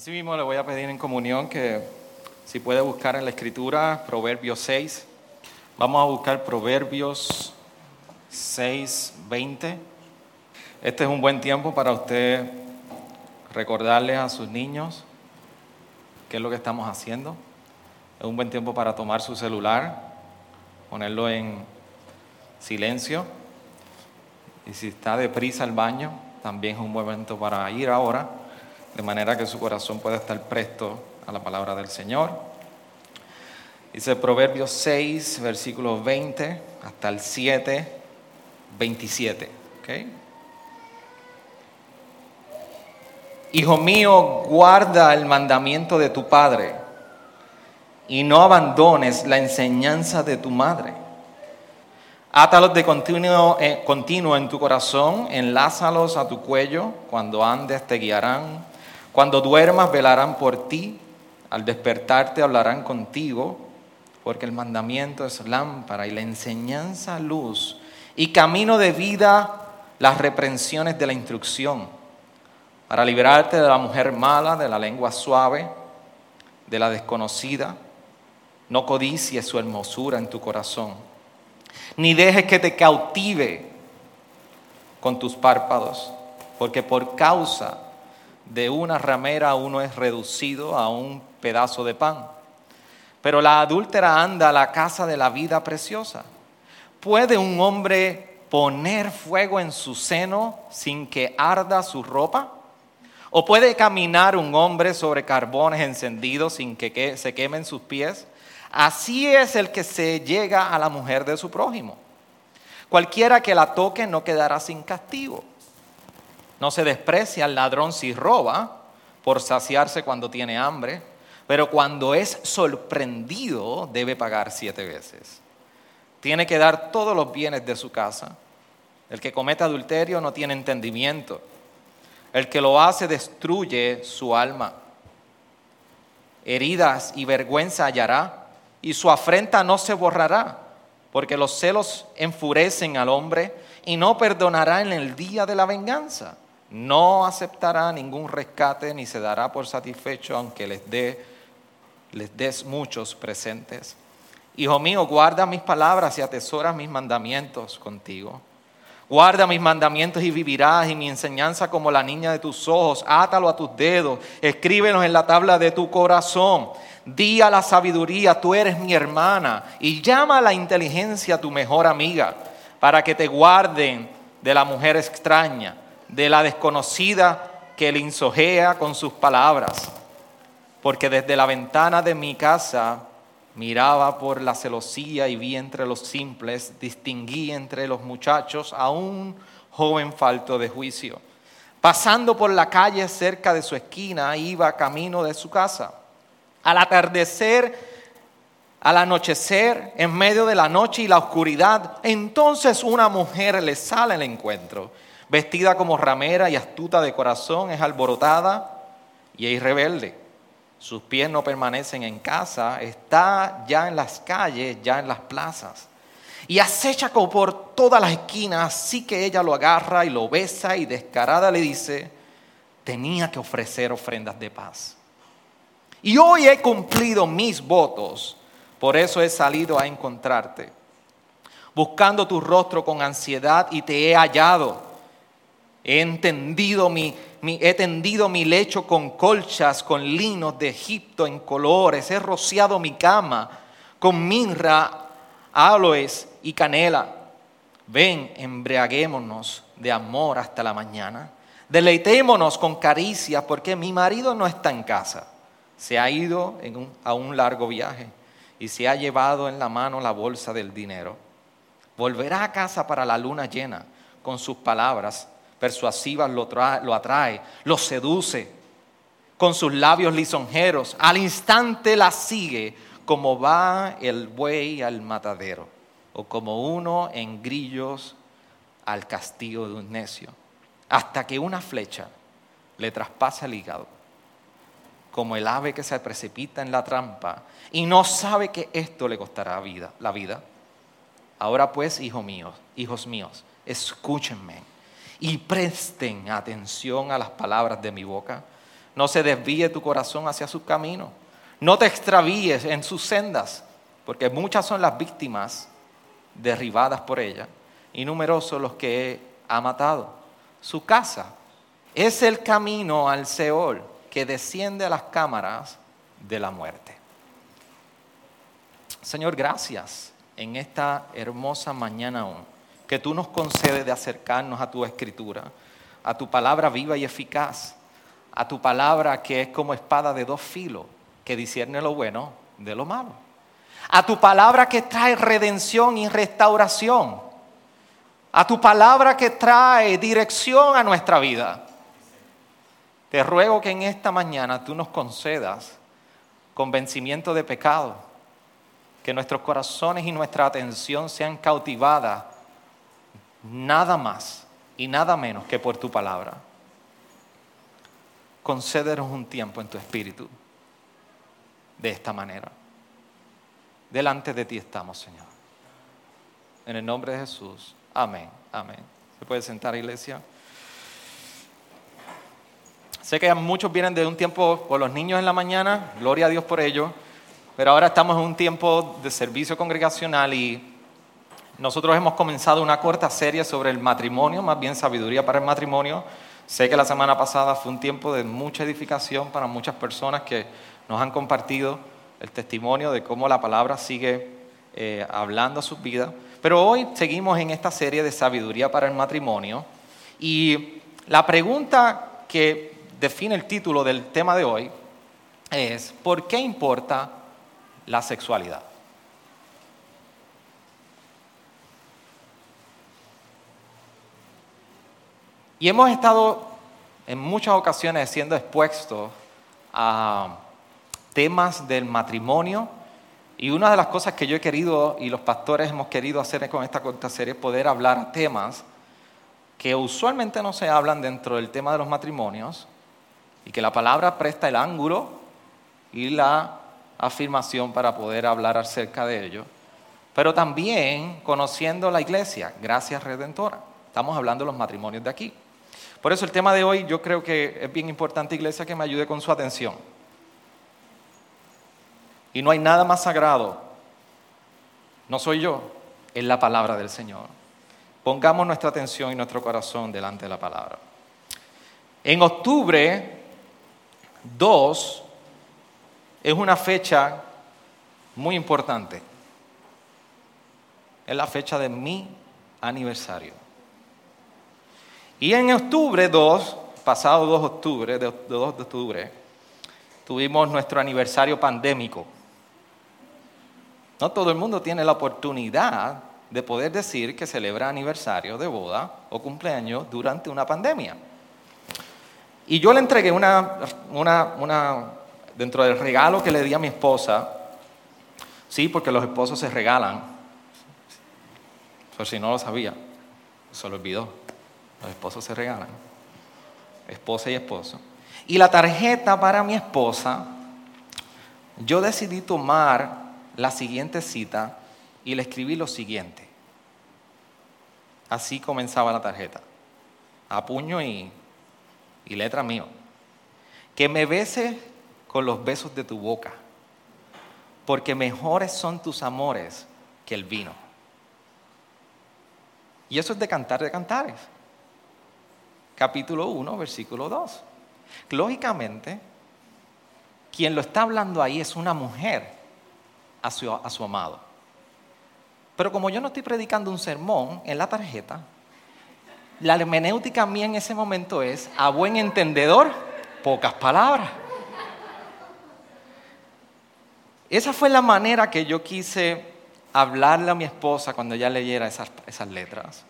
Así mismo le voy a pedir en comunión que si puede buscar en la escritura Proverbios 6, vamos a buscar Proverbios 6, 20. Este es un buen tiempo para usted recordarle a sus niños qué es lo que estamos haciendo. Es un buen tiempo para tomar su celular, ponerlo en silencio. Y si está deprisa al baño, también es un buen momento para ir ahora de manera que su corazón pueda estar presto a la palabra del Señor. Dice Proverbios 6, versículos 20 hasta el 7, 27. Hijo mío, guarda el mandamiento de tu padre y no abandones la enseñanza de tu madre. Átalos de continuo, eh, continuo en tu corazón, enlázalos a tu cuello, cuando andes te guiarán cuando duermas velarán por ti, al despertarte hablarán contigo, porque el mandamiento es lámpara y la enseñanza luz, y camino de vida las reprensiones de la instrucción, para liberarte de la mujer mala, de la lengua suave, de la desconocida. No codicies su hermosura en tu corazón, ni dejes que te cautive con tus párpados, porque por causa de una ramera uno es reducido a un pedazo de pan. Pero la adúltera anda a la casa de la vida preciosa. ¿Puede un hombre poner fuego en su seno sin que arda su ropa? ¿O puede caminar un hombre sobre carbones encendidos sin que se quemen sus pies? Así es el que se llega a la mujer de su prójimo. Cualquiera que la toque no quedará sin castigo. No se desprecia al ladrón si roba por saciarse cuando tiene hambre, pero cuando es sorprendido debe pagar siete veces. Tiene que dar todos los bienes de su casa. El que comete adulterio no tiene entendimiento. El que lo hace destruye su alma. Heridas y vergüenza hallará, y su afrenta no se borrará, porque los celos enfurecen al hombre y no perdonará en el día de la venganza no aceptará ningún rescate ni se dará por satisfecho aunque les dé les des muchos presentes. Hijo mío, guarda mis palabras y atesora mis mandamientos contigo. Guarda mis mandamientos y vivirás, y mi enseñanza como la niña de tus ojos. Átalo a tus dedos, escríbelos en la tabla de tu corazón. Di a la sabiduría, tú eres mi hermana, y llama a la inteligencia tu mejor amiga, para que te guarden de la mujer extraña de la desconocida que le con sus palabras, porque desde la ventana de mi casa miraba por la celosía y vi entre los simples, distinguí entre los muchachos a un joven falto de juicio. Pasando por la calle cerca de su esquina, iba camino de su casa. Al atardecer, al anochecer, en medio de la noche y la oscuridad, entonces una mujer le sale al encuentro vestida como ramera y astuta de corazón, es alborotada y es rebelde. Sus pies no permanecen en casa, está ya en las calles, ya en las plazas. Y acecha por todas las esquinas, así que ella lo agarra y lo besa y descarada le dice, tenía que ofrecer ofrendas de paz. Y hoy he cumplido mis votos, por eso he salido a encontrarte, buscando tu rostro con ansiedad y te he hallado. He entendido mi, he tendido mi lecho con colchas, con linos de Egipto en colores. He rociado mi cama con mirra, aloes y canela. Ven, embriaguémonos de amor hasta la mañana. Deleitémonos con caricias porque mi marido no está en casa. Se ha ido a un largo viaje y se ha llevado en la mano la bolsa del dinero. Volverá a casa para la luna llena con sus palabras persuasivas lo, atrae, lo seduce. con sus labios lisonjeros. Al instante la sigue como va el buey al matadero, o como uno en grillos al castigo de un necio, hasta que una flecha le traspasa el hígado, como el ave que se precipita en la trampa y no sabe que esto le costará vida, la vida. Ahora pues, hijos míos, hijos míos, escúchenme y presten atención a las palabras de mi boca. No se desvíe tu corazón hacia su camino. No te extravíes en sus sendas, porque muchas son las víctimas derribadas por ella y numerosos los que ha matado. Su casa es el camino al Seol que desciende a las cámaras de la muerte. Señor, gracias en esta hermosa mañana aún, que tú nos concedes de acercarnos a tu escritura, a tu palabra viva y eficaz, a tu palabra que es como espada de dos filos, que discierne lo bueno de lo malo, a tu palabra que trae redención y restauración a tu palabra que trae dirección a nuestra vida. Te ruego que en esta mañana tú nos concedas convencimiento de pecado, que nuestros corazones y nuestra atención sean cautivadas nada más y nada menos que por tu palabra. Concédenos un tiempo en tu espíritu de esta manera. Delante de ti estamos, Señor. En el nombre de Jesús. Amén, amén. ¿Se puede sentar, iglesia? Sé que muchos vienen de un tiempo con los niños en la mañana, gloria a Dios por ello, pero ahora estamos en un tiempo de servicio congregacional y nosotros hemos comenzado una corta serie sobre el matrimonio, más bien sabiduría para el matrimonio. Sé que la semana pasada fue un tiempo de mucha edificación para muchas personas que nos han compartido el testimonio de cómo la palabra sigue eh, hablando a sus vidas. Pero hoy seguimos en esta serie de sabiduría para el matrimonio y la pregunta que define el título del tema de hoy es, ¿por qué importa la sexualidad? Y hemos estado en muchas ocasiones siendo expuestos a temas del matrimonio y una de las cosas que yo he querido y los pastores hemos querido hacer con esta corta serie es poder hablar temas que usualmente no se hablan dentro del tema de los matrimonios y que la palabra presta el ángulo y la afirmación para poder hablar acerca de ello. Pero también conociendo la iglesia, gracias Redentora. Estamos hablando de los matrimonios de aquí. Por eso el tema de hoy yo creo que es bien importante, iglesia, que me ayude con su atención. Y no hay nada más sagrado. No soy yo, es la palabra del Señor. Pongamos nuestra atención y nuestro corazón delante de la palabra. En octubre 2 es una fecha muy importante. Es la fecha de mi aniversario. Y en octubre 2, pasado 2 de octubre, de 2 de octubre, tuvimos nuestro aniversario pandémico. No todo el mundo tiene la oportunidad de poder decir que celebra aniversario de boda o cumpleaños durante una pandemia. Y yo le entregué una, una, dentro del regalo que le di a mi esposa, sí, porque los esposos se regalan, por si no lo sabía, se lo olvidó, los esposos se regalan, esposa y esposo. Y la tarjeta para mi esposa, yo decidí tomar la siguiente cita y le escribí lo siguiente. Así comenzaba la tarjeta, a puño y, letra mío. Que me beses con los besos de tu boca, porque mejores son tus amores que el vino. Y eso es de cantar de cantares. Capítulo 1, versículo 2. Lógicamente, quien lo está hablando ahí es una mujer a su, amado. Pero como yo no estoy predicando un sermón en la tarjeta, la hermenéutica mía en ese momento es, a buen entendedor, pocas palabras. Esa fue la manera que yo quise hablarle a mi esposa cuando ella leyera esas, esas letras.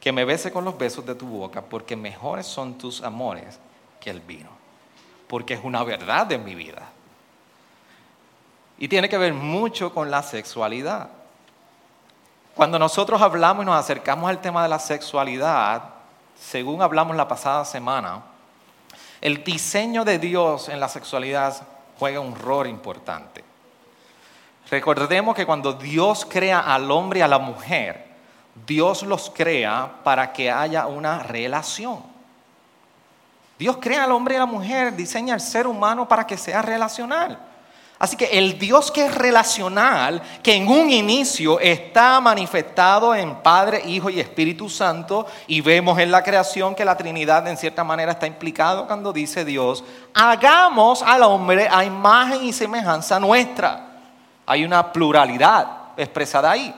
Que me bese con los besos de tu boca, porque mejores son tus amores que el vino. porque es una verdad de mi vida. Y tiene que ver mucho con la sexualidad. Cuando nosotros hablamos y nos acercamos al tema de la sexualidad, según hablamos la pasada semana, el diseño de Dios en la sexualidad juega un rol importante. Recordemos que cuando Dios crea al hombre y a la mujer, Dios los crea para que haya una relación. Dios crea al hombre y a la mujer, diseña al ser humano para que sea relacional. Así que el Dios que es relacional, que en un inicio está manifestado en Padre, Hijo y Espíritu Santo, y vemos en la creación que la Trinidad en cierta manera está implicado cuando dice Dios, hagamos al hombre a imagen y semejanza nuestra. Hay una pluralidad expresada ahí.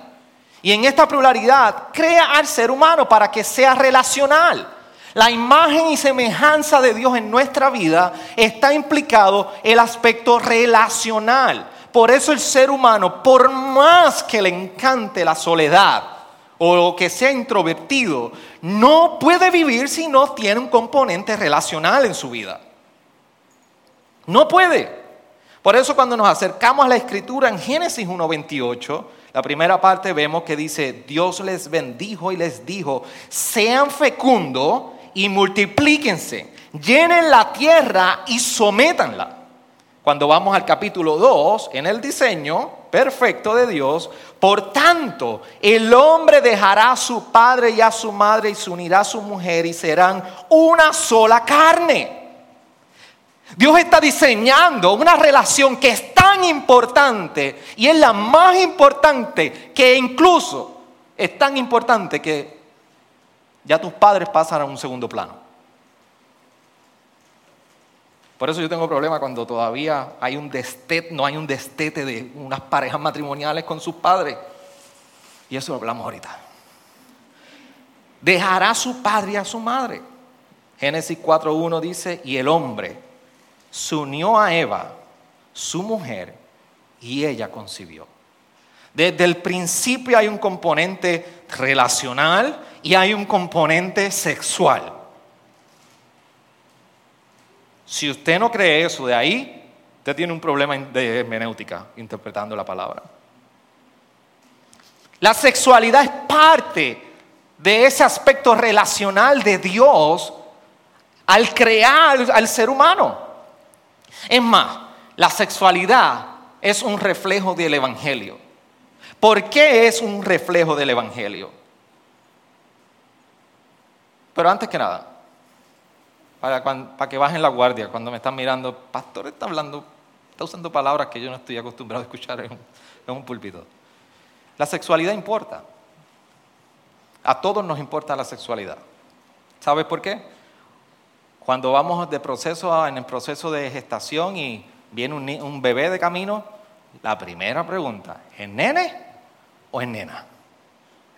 Y en esta pluralidad crea al ser humano para que sea relacional. La imagen y semejanza de Dios en nuestra vida está implicado el aspecto relacional. Por eso el ser humano, por más que le encante la soledad o que sea introvertido, no puede vivir si no tiene un componente relacional en su vida. No puede. Por eso cuando nos acercamos a la escritura en Génesis 1.28, la primera parte vemos que dice, Dios les bendijo y les dijo, sean fecundos y multiplíquense, llenen la tierra y sométanla. Cuando vamos al capítulo 2, en el diseño perfecto de Dios, por tanto, el hombre dejará a su padre y a su madre y se unirá a su mujer y serán una sola carne. Dios está diseñando una relación que es tan importante y es la más importante que incluso es tan importante que ya tus padres pasan a un segundo plano. Por eso yo tengo problema cuando todavía hay un destete, no hay un destete de unas parejas matrimoniales con sus padres. Y eso lo hablamos ahorita. Dejará a su padre y a su madre. Génesis 4.1 dice, y el hombre se unió a Eva, su mujer, y ella concibió. Desde el principio hay un componente relacional y hay un componente sexual. Si usted no cree eso de ahí, usted tiene un problema de hermenéutica interpretando la palabra. La sexualidad es parte de ese aspecto relacional de Dios al crear al ser humano. Es más, la sexualidad es un reflejo del Evangelio. ¿Por qué es un reflejo del Evangelio? Pero antes que nada, para, que bajen la guardia cuando me están mirando, pastor está hablando, está usando palabras que yo no estoy acostumbrado a escuchar en un, en púlpito. La sexualidad importa. A todos nos importa la sexualidad. ¿Sabes por qué? Cuando vamos de proceso en el proceso de gestación y viene un, un bebé de camino, la primera pregunta, ¿es nene o es nena?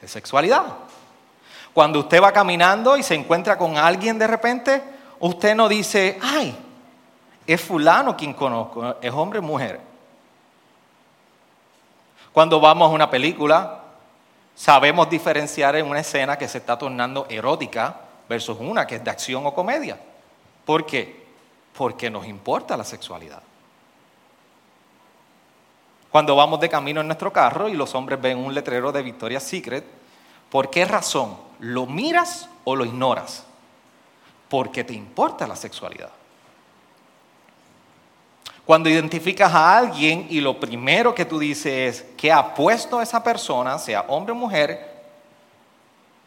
Es sexualidad. Cuando usted va caminando y se encuentra con alguien de repente, usted no dice, ay, es fulano quien conozco, es hombre o mujer. Cuando vamos a una película, sabemos diferenciar en una escena que se está tornando erótica versus una que es de acción o comedia. ¿Por qué? Porque nos importa la sexualidad. Cuando vamos de camino en nuestro carro y los hombres ven un letrero de Victoria's Secret, ¿por qué razón? ¿Lo miras o lo ignoras? Porque te importa la sexualidad. Cuando identificas a alguien y lo primero que tú dices es que ha puesto a esa persona, sea hombre o mujer,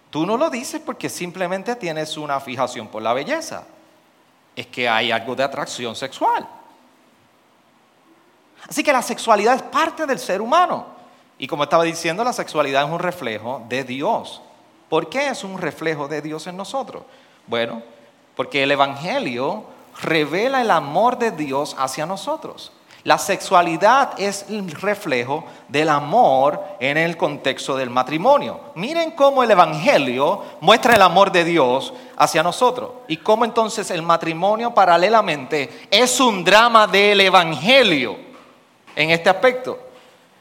tú no lo dices porque simplemente tienes una fijación por la belleza. Es que hay algo de atracción sexual. Así que la sexualidad es parte del ser humano. Y como estaba diciendo, la sexualidad es un reflejo de Dios. ¿Por qué es un reflejo de Dios en nosotros? Bueno, porque el Evangelio revela el amor de Dios hacia nosotros. La sexualidad es el reflejo del amor en el contexto del matrimonio. Miren cómo el Evangelio muestra el amor de Dios hacia nosotros y cómo entonces el matrimonio paralelamente es un drama del Evangelio en este aspecto.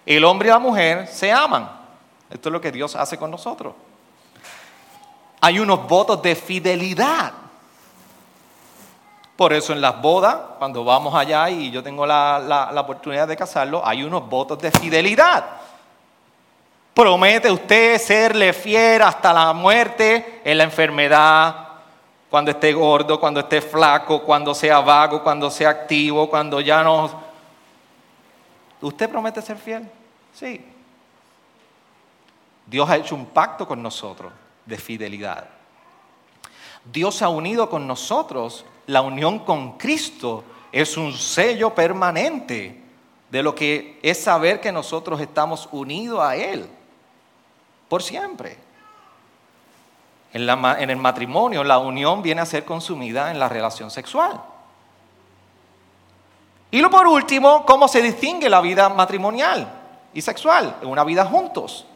El hombre y la mujer se aman. Esto es lo que Dios hace con nosotros. Hay unos votos de fidelidad. Por eso en las bodas, cuando vamos allá y yo tengo la, la oportunidad de casarlo, hay unos votos de fidelidad. Promete usted serle fiel hasta la muerte en la enfermedad, cuando esté gordo, cuando esté flaco, cuando sea vago, cuando sea activo, cuando ya no... ¿Usted promete ser fiel? Sí. Dios ha hecho un pacto con nosotros de fidelidad. Dios ha unido con nosotros, la unión con Cristo es un sello permanente de lo que es saber que nosotros estamos unidos a Él por siempre. En, en, el matrimonio, la unión viene a ser consumida en la relación sexual. Y lo por último, ¿cómo se distingue la vida matrimonial y sexual? Una vida juntos.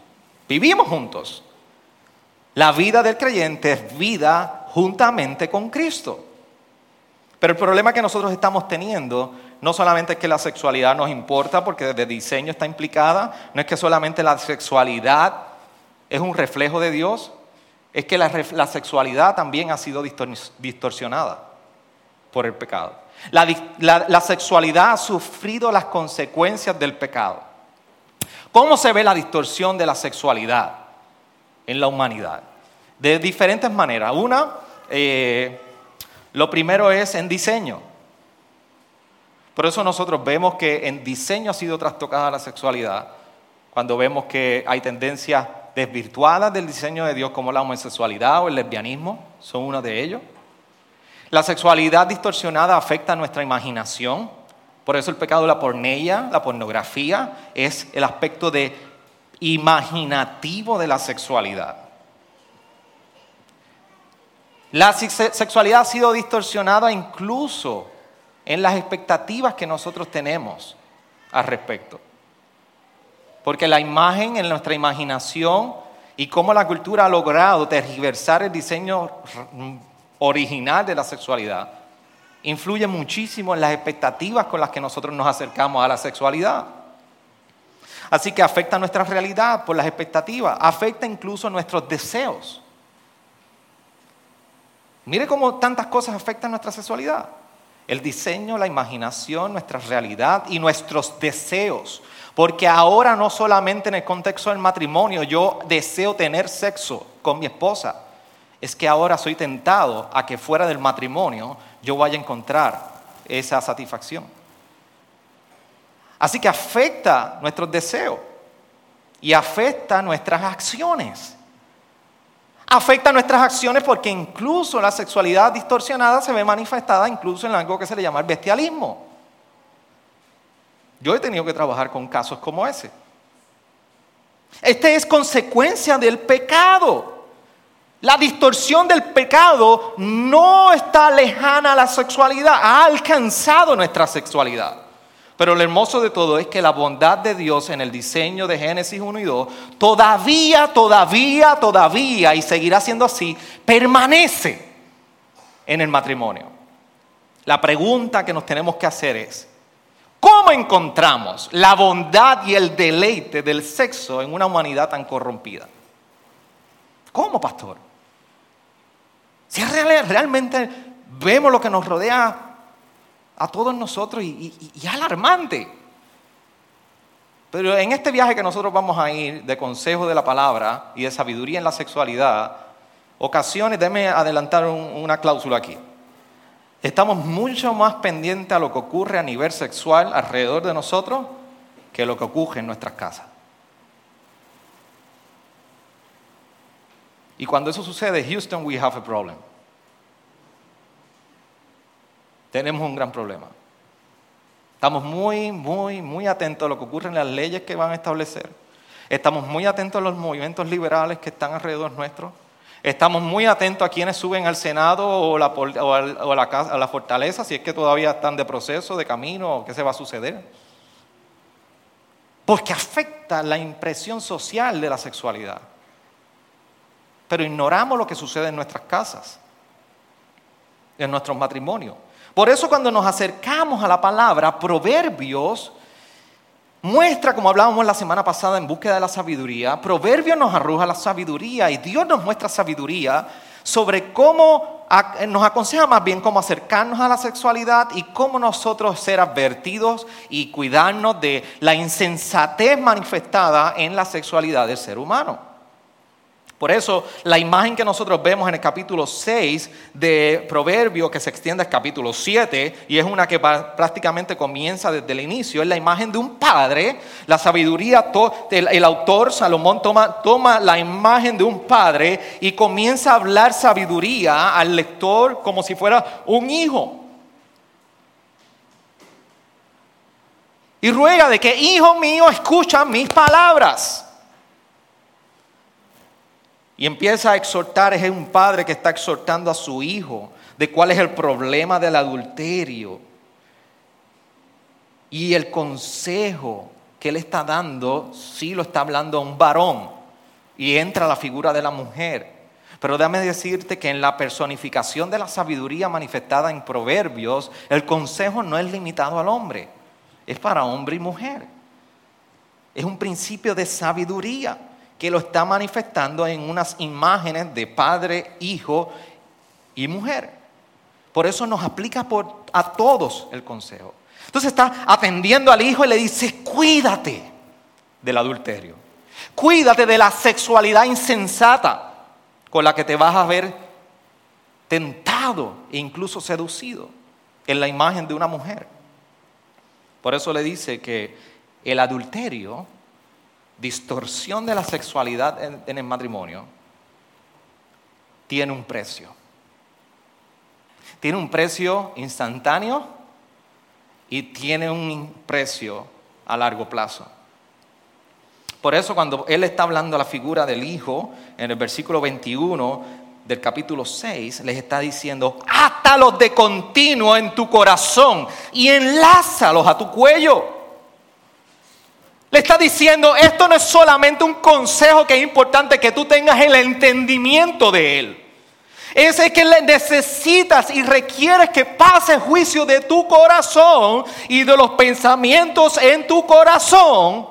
Vivimos juntos. La vida del creyente es vida juntamente con Cristo. Pero el problema que nosotros estamos teniendo no solamente es que la sexualidad nos importa porque desde diseño está implicada, no es que solamente la sexualidad es un reflejo de Dios, es que la, sexualidad también ha sido distorsionada por el pecado. la sexualidad ha sufrido las consecuencias del pecado. ¿Cómo se ve la distorsión de la sexualidad en la humanidad? De diferentes maneras. Una, eh, lo primero es en diseño. Por eso nosotros vemos que en diseño ha sido trastocada la sexualidad. Cuando vemos que hay tendencias desvirtuadas del diseño de Dios como la homosexualidad o el lesbianismo, son uno de ellos. La sexualidad distorsionada afecta nuestra imaginación. Por eso el pecado de la pornella, la pornografía, es el aspecto de imaginativo de la sexualidad. La sexualidad ha sido distorsionada incluso en las expectativas que nosotros tenemos al respecto. Porque la imagen en nuestra imaginación y cómo la cultura ha logrado tergiversar el diseño original de la sexualidad influye muchísimo en las expectativas con las que nosotros nos acercamos a la sexualidad. Así que afecta nuestra realidad por las expectativas, afecta incluso nuestros deseos. Mire cómo tantas cosas afectan nuestra sexualidad. El diseño, la imaginación, nuestra realidad y nuestros deseos. Porque ahora no solamente en el contexto del matrimonio yo deseo tener sexo con mi esposa, es que ahora soy tentado a que fuera del matrimonio yo vaya a encontrar esa satisfacción. Así que afecta nuestros deseos y afecta nuestras acciones. Afecta nuestras acciones porque incluso la sexualidad distorsionada se ve manifestada incluso en algo que se le llama el bestialismo. Yo he tenido que trabajar con casos como ese. Este es consecuencia del pecado. La distorsión del pecado no está lejana a la sexualidad, ha alcanzado nuestra sexualidad. Pero lo hermoso de todo es que la bondad de Dios en el diseño de Génesis 1 y 2 todavía, todavía, todavía, y seguirá siendo así, permanece en el matrimonio. La pregunta que nos tenemos que hacer es, ¿Cómo encontramos la bondad y el deleite del sexo en una humanidad tan corrompida? ¿Cómo, pastor? Si realmente vemos lo que nos rodea a todos nosotros y, alarmante. Pero en este viaje que nosotros vamos a ir de consejo de la palabra y de sabiduría en la sexualidad, ocasiones, déme adelantar una cláusula aquí. Estamos mucho más pendientes a lo que ocurre a nivel sexual alrededor de nosotros que lo que ocurre en nuestras casas. Y cuando eso sucede, Houston, we have a problem. Tenemos un gran problema. Estamos muy, muy, muy atentos a lo que ocurre en las leyes que van a establecer. Estamos muy atentos a los movimientos liberales que están alrededor nuestro. Estamos muy atentos a quienes suben al Senado o, a, la, a la fortaleza, si es que todavía están de proceso, de camino, o qué se va a suceder. Porque afecta la impresión social de la sexualidad. Pero ignoramos lo que sucede en nuestras casas, en nuestros matrimonios. Por eso cuando nos acercamos a la palabra, Proverbios muestra, como hablábamos la semana pasada en búsqueda de la sabiduría, Proverbio nos arroja la sabiduría y Dios nos muestra sabiduría sobre cómo nos aconseja más bien cómo acercarnos a la sexualidad y cómo nosotros ser advertidos y cuidarnos de la insensatez manifestada en la sexualidad del ser humano. Por eso la imagen que nosotros vemos en el capítulo 6 de Proverbio, que se extiende al capítulo 7, y es una que prácticamente comienza desde el inicio, es la imagen de un padre. La sabiduría, el autor Salomón toma, toma la imagen de un padre y comienza a hablar sabiduría al lector como si fuera un hijo. Y ruega de que, hijo mío, escucha mis palabras. Y empieza a exhortar, es un padre que está exhortando a su hijo de cuál es el problema del adulterio. Y el consejo que él está dando, sí lo está hablando a un varón. Y entra la figura de la mujer. Pero déjame decirte que en la personificación de la sabiduría manifestada en Proverbios, el consejo no es limitado al hombre, es para hombre y mujer. Es un principio de sabiduría que lo está manifestando en unas imágenes de padre, hijo y mujer. Por eso nos aplica a todos el consejo. Entonces está atendiendo al hijo y le dice, cuídate del adulterio. Cuídate de la sexualidad insensata con la que te vas a ver tentado e incluso seducido en la imagen de una mujer. Por eso le dice que el adulterio distorsión de la sexualidad en, el matrimonio tiene un precio. Tiene un precio instantáneo y tiene un precio a largo plazo. Por eso cuando él está hablando a la figura del Hijo, en el versículo 21 del capítulo 6, les está diciendo, átalos de continuo en tu corazón y enlázalos a tu cuello. Le está diciendo, esto no es solamente un consejo que es importante que tú tengas el entendimiento de él. Es que necesitas y requieres que pase juicio de tu corazón y de los pensamientos en tu corazón,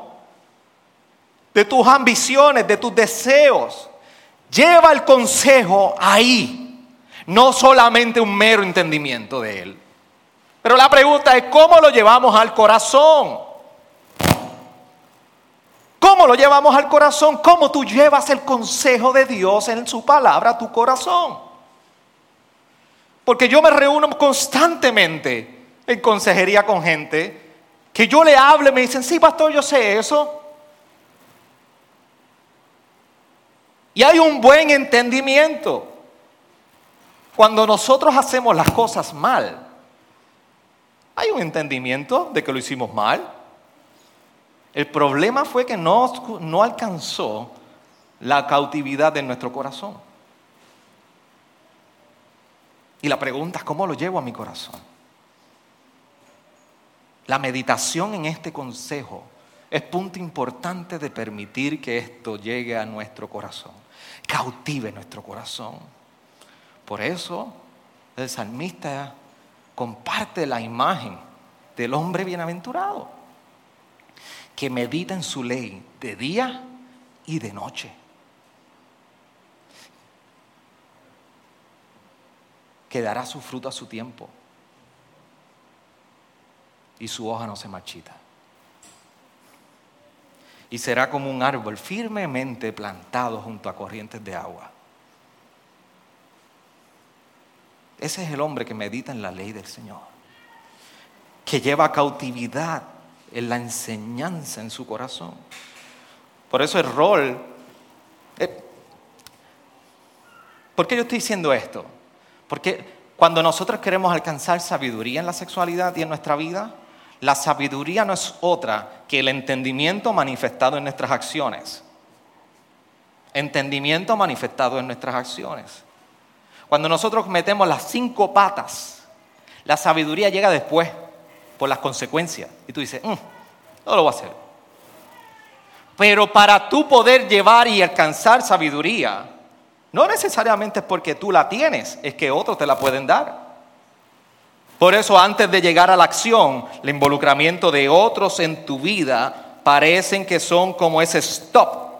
de tus ambiciones, de tus deseos. Lleva el consejo ahí, no solamente un mero entendimiento de él. Pero la pregunta es, ¿cómo lo llevamos al corazón? ¿Cómo lo llevamos al corazón? ¿Cómo tú llevas el consejo de Dios en su palabra a tu corazón? Porque yo me reúno constantemente en consejería con gente que yo le hable me dicen, sí, pastor, yo sé eso. Y hay un buen entendimiento. Cuando nosotros hacemos las cosas mal, hay un entendimiento de que lo hicimos mal. El problema fue que no, no alcanzó la cautividad de nuestro corazón. Y la pregunta es, ¿cómo lo llevo a mi corazón? La meditación en este consejo es punto importante de permitir que esto llegue a nuestro corazón, cautive nuestro corazón. Por eso el salmista comparte la imagen del hombre bienaventurado que medita en su ley de día y de noche. Que dará su fruto a su tiempo y su hoja no se marchita. Y será como un árbol firmemente plantado junto a corrientes de agua. Ese es el hombre que medita en la ley del Señor, que lleva cautividad en la enseñanza en su corazón. Por eso el rol... Eh, ¿Por qué yo estoy diciendo esto? Porque cuando nosotros queremos alcanzar sabiduría en la sexualidad y en nuestra vida, la sabiduría no es otra que el entendimiento manifestado en nuestras acciones. Entendimiento manifestado en nuestras acciones. Cuando nosotros metemos las cinco patas, la sabiduría llega después por las consecuencias. Y tú dices, mm, no lo voy a hacer. Pero para tú poder llevar y alcanzar sabiduría, no necesariamente es porque tú la tienes, es que otros te la pueden dar. Por eso antes de llegar a la acción, el involucramiento de otros en tu vida parecen que son como ese stop,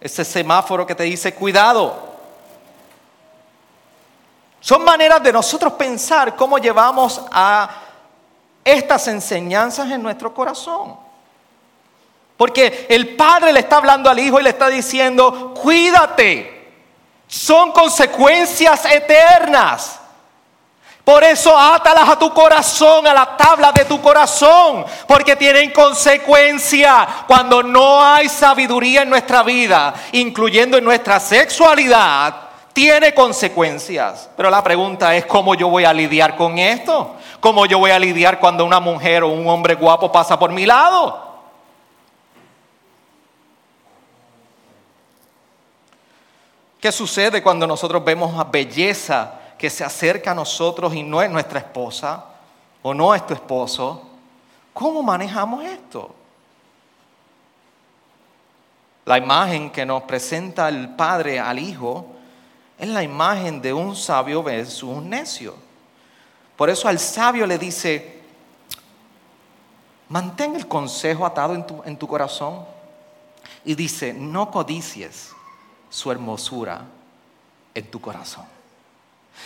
ese semáforo que te dice cuidado. Son maneras de nosotros pensar cómo llevamos a estas enseñanzas en nuestro corazón. Porque el padre le está hablando al hijo y le está diciendo, cuídate, son consecuencias eternas. Por eso átalas a tu corazón, a la tabla de tu corazón, porque tienen consecuencia cuando no hay sabiduría en nuestra vida, incluyendo en nuestra sexualidad, tiene consecuencias. Pero la pregunta es, ¿cómo yo voy a lidiar con esto? ¿Cómo yo voy a lidiar cuando una mujer o un hombre guapo pasa por mi lado? ¿Qué sucede cuando nosotros vemos a belleza que se acerca a nosotros y no es nuestra esposa o no es tu esposo? ¿Cómo manejamos esto? La imagen que nos presenta el padre al hijo es la imagen de un sabio versus un necio. Por eso al sabio le dice, mantén el consejo atado en tu, en tu corazón. Y dice, no codicies su hermosura en tu corazón.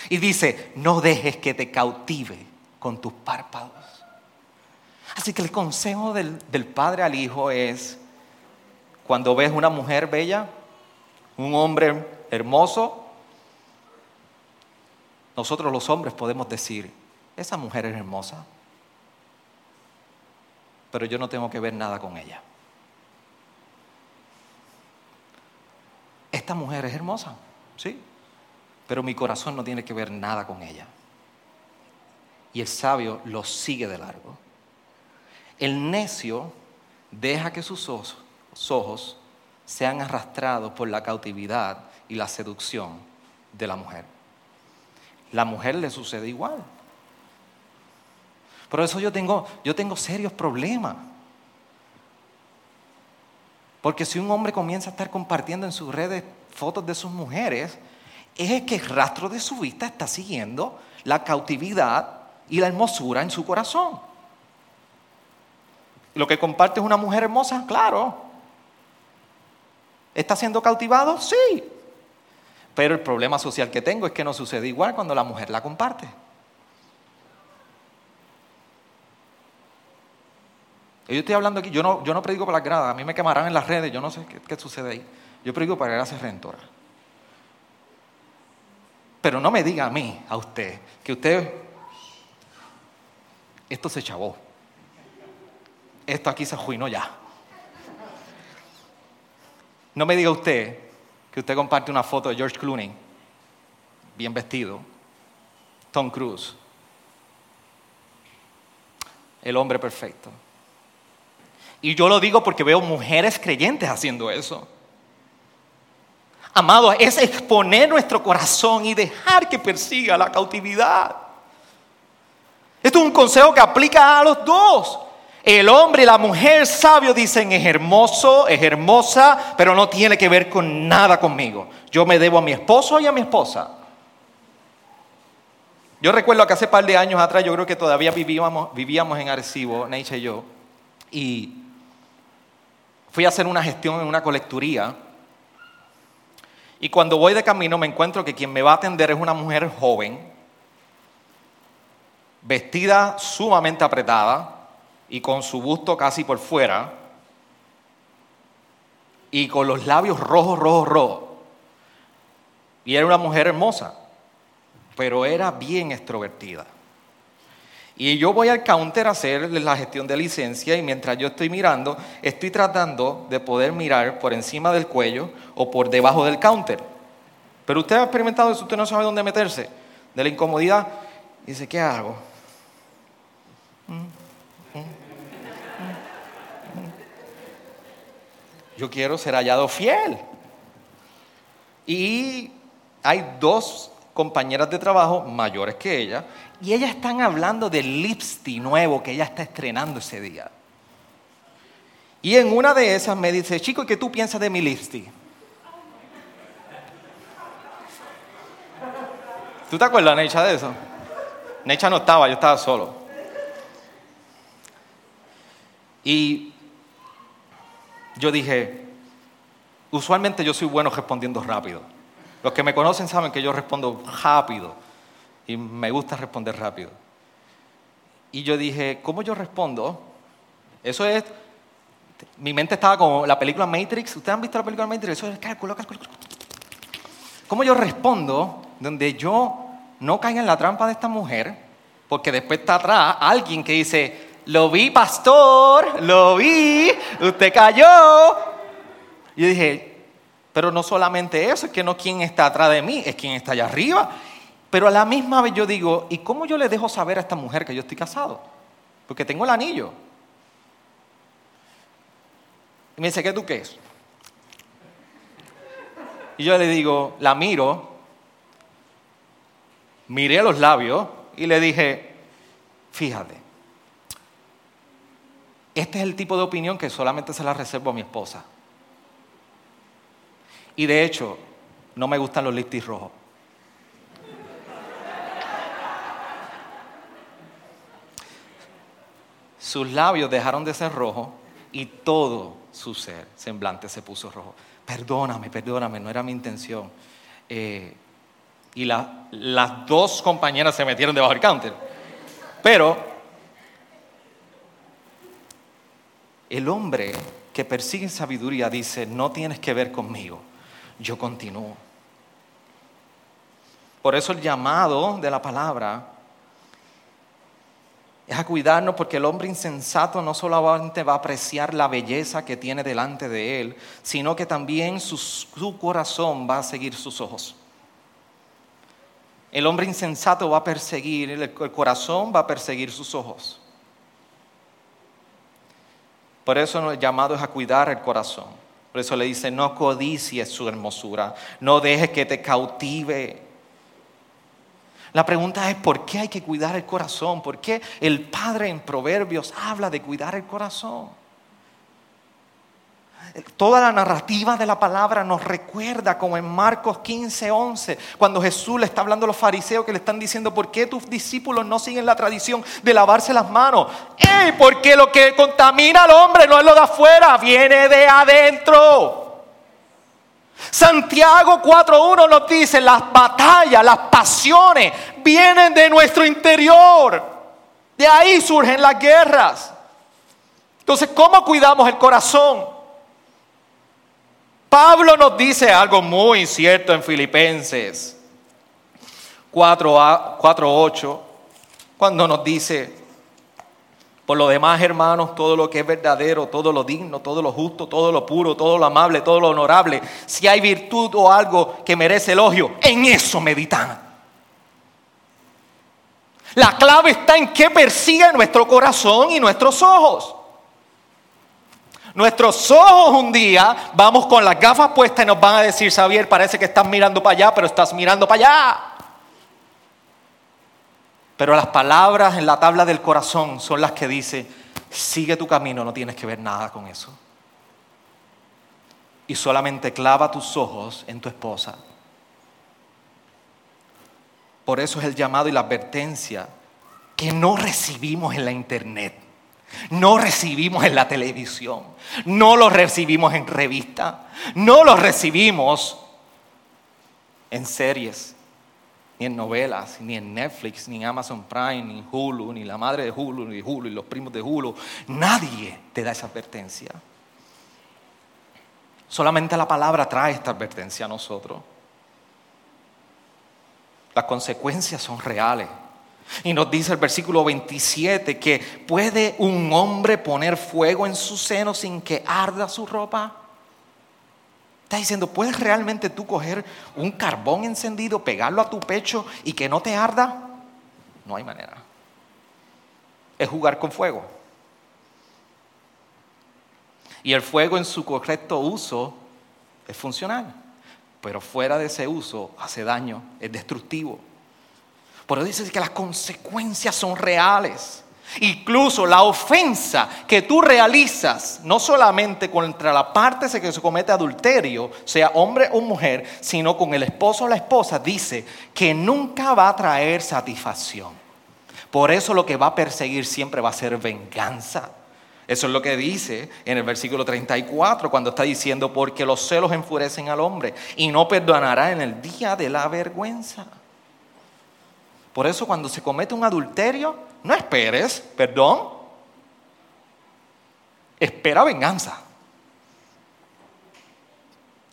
Y dice, no dejes que te cautive con tus párpados. Así que el consejo del, del padre al hijo es, cuando ves una mujer bella, un hombre hermoso, nosotros los hombres podemos decir, esa mujer es hermosa, pero yo no tengo que ver nada con ella. Esta mujer es hermosa, sí, pero mi corazón no tiene que ver nada con ella. Y el sabio lo sigue de largo. El necio deja que sus ojos sean arrastrados por la cautividad y la seducción de la mujer la mujer le sucede igual. Por eso yo tengo, yo tengo serios problemas. Porque si un hombre comienza a estar compartiendo en sus redes fotos de sus mujeres, es que el rastro de su vista está siguiendo la cautividad y la hermosura en su corazón. Lo que comparte es una mujer hermosa, claro. ¿Está siendo cautivado? Sí. Pero el problema social que tengo es que no sucede igual cuando la mujer la comparte. yo estoy hablando aquí, yo no, yo no predico para las gradas, a mí me quemarán en las redes, yo no sé qué, sucede ahí. Yo predico para gracias redentora. Pero no me diga a mí, a usted, que usted, esto se chavó. Esto aquí se arruinó ya. No me diga usted que usted comparte una foto de George Clooney, bien vestido, Tom Cruise, el hombre perfecto. Y yo lo digo porque veo mujeres creyentes haciendo eso. Amado, es exponer nuestro corazón y dejar que persiga la cautividad. Esto es un consejo que aplica a los dos. El hombre y la mujer sabio dicen es hermoso, es hermosa, pero no tiene que ver con nada conmigo. Yo me debo a mi esposo y a mi esposa. Yo recuerdo que hace un par de años atrás, yo creo que todavía vivíamos, vivíamos en Arecibo, Neiche y yo, y fui a hacer una gestión en una colecturía. Y cuando voy de camino me encuentro que quien me va a atender es una mujer joven, vestida sumamente apretada, y con su busto casi por fuera y con los labios rojos, rojos, rojos. Y era una mujer hermosa, pero era bien extrovertida. Y yo voy al counter a hacer la gestión de licencia y mientras yo estoy mirando, estoy tratando de poder mirar por encima del cuello o por debajo del counter. Pero usted ha experimentado eso, usted no sabe dónde meterse, de la incomodidad. Y dice, ¿qué hago? Yo quiero ser hallado fiel. Y hay dos compañeras de trabajo mayores que ella y ellas están hablando del lipstick nuevo que ella está estrenando ese día. Y en una de esas me dice, chico, ¿qué tú piensas de mi lipstick? ¿Tú te acuerdas, Necha, de eso? Necha no estaba, yo estaba solo. Y yo dije, usualmente yo soy bueno respondiendo rápido. Los que me conocen saben que yo respondo rápido. Y me gusta responder rápido. Y yo dije, ¿cómo yo respondo? Eso es, mi mente estaba como la película Matrix. ¿Ustedes han visto la película Matrix? Eso es cálculo, cálculo. ¿Cómo yo respondo donde yo no caiga en la trampa de esta mujer? Porque después está atrás alguien que dice, lo vi, pastor, lo vi, usted cayó. Y yo dije, pero no solamente eso, es que no quién está atrás de mí, es quien está allá arriba. Pero a la misma vez yo digo, ¿y cómo yo le dejo saber a esta mujer que yo estoy casado? Porque tengo el anillo. Y me dice, ¿qué tú qué es? Y yo le digo, la miro, miré los labios y le dije, fíjate, este es el tipo de opinión que solamente se la reservo a mi esposa. Y de hecho, no me gustan los listis rojos. Sus labios dejaron de ser rojos y todo su ser, semblante, se puso rojo. Perdóname, perdóname, no era mi intención. Eh, y las dos compañeras se metieron debajo del counter. Pero el hombre que persigue sabiduría dice, no tienes que ver conmigo, yo continúo. Por eso el llamado de la palabra es a cuidarnos porque el hombre insensato no solamente va a apreciar la belleza que tiene delante de él, sino que también su, su, corazón va a seguir sus ojos. El hombre insensato va a perseguir, el corazón va a perseguir sus ojos. Por eso el llamado es a cuidar el corazón. Por eso le dice, no codicies su hermosura, no dejes que te cautive la pregunta es, ¿por qué hay que cuidar el corazón? ¿Por qué el Padre en Proverbios habla de cuidar el corazón? Toda la narrativa de la palabra nos recuerda, como en Marcos 15, 11, cuando Jesús le está hablando a los fariseos que le están diciendo, ¿por qué tus discípulos no siguen la tradición de lavarse las manos? Porque lo que contamina al hombre no es lo de afuera, viene de adentro. Santiago 4.1 nos dice, las batallas, las pasiones vienen de nuestro interior. De ahí surgen las guerras. Entonces, ¿cómo cuidamos el corazón? Pablo nos dice algo muy cierto en Filipenses 4.8, cuando nos dice, por lo demás, hermanos, todo lo que es verdadero, todo lo digno, todo lo justo, todo lo puro, todo lo amable, todo lo honorable, si hay virtud o algo que merece elogio, en eso meditan. La clave está en qué persigue nuestro corazón y nuestros ojos. Nuestros ojos un día vamos con las gafas puestas y nos van a decir, Xavier, parece que estás mirando para allá, pero estás mirando para allá. Pero las palabras en la tabla del corazón son las que dice, sigue tu camino, no tienes que ver nada con eso. Y solamente clava tus ojos en tu esposa. Por eso es el llamado y la advertencia que no recibimos en la internet, no recibimos en la televisión, no lo recibimos en revista, no lo recibimos en series ni en novelas, ni en Netflix, ni en Amazon Prime, ni en Hulu, ni la madre de Hulu, ni Hulu, y los primos de Hulu. Nadie te da esa advertencia. Solamente la palabra trae esta advertencia a nosotros. Las consecuencias son reales. Y nos dice el versículo 27 que puede un hombre poner fuego en su seno sin que arda su ropa. Está diciendo, ¿puedes realmente tú coger un carbón encendido, pegarlo a tu pecho y que no te arda? No hay manera. Es jugar con fuego. Y el fuego en su correcto uso es funcional, pero fuera de ese uso hace daño, es destructivo. Por eso dice que las consecuencias son reales. Incluso la ofensa que tú realizas, no solamente contra la parte que se comete adulterio, sea hombre o mujer, sino con el esposo o la esposa, dice que nunca va a traer satisfacción. Por eso lo que va a perseguir siempre va a ser venganza. Eso es lo que dice en el versículo 34 cuando está diciendo, porque los celos enfurecen al hombre y no perdonará en el día de la vergüenza. Por eso cuando se comete un adulterio, no esperes, perdón, espera venganza.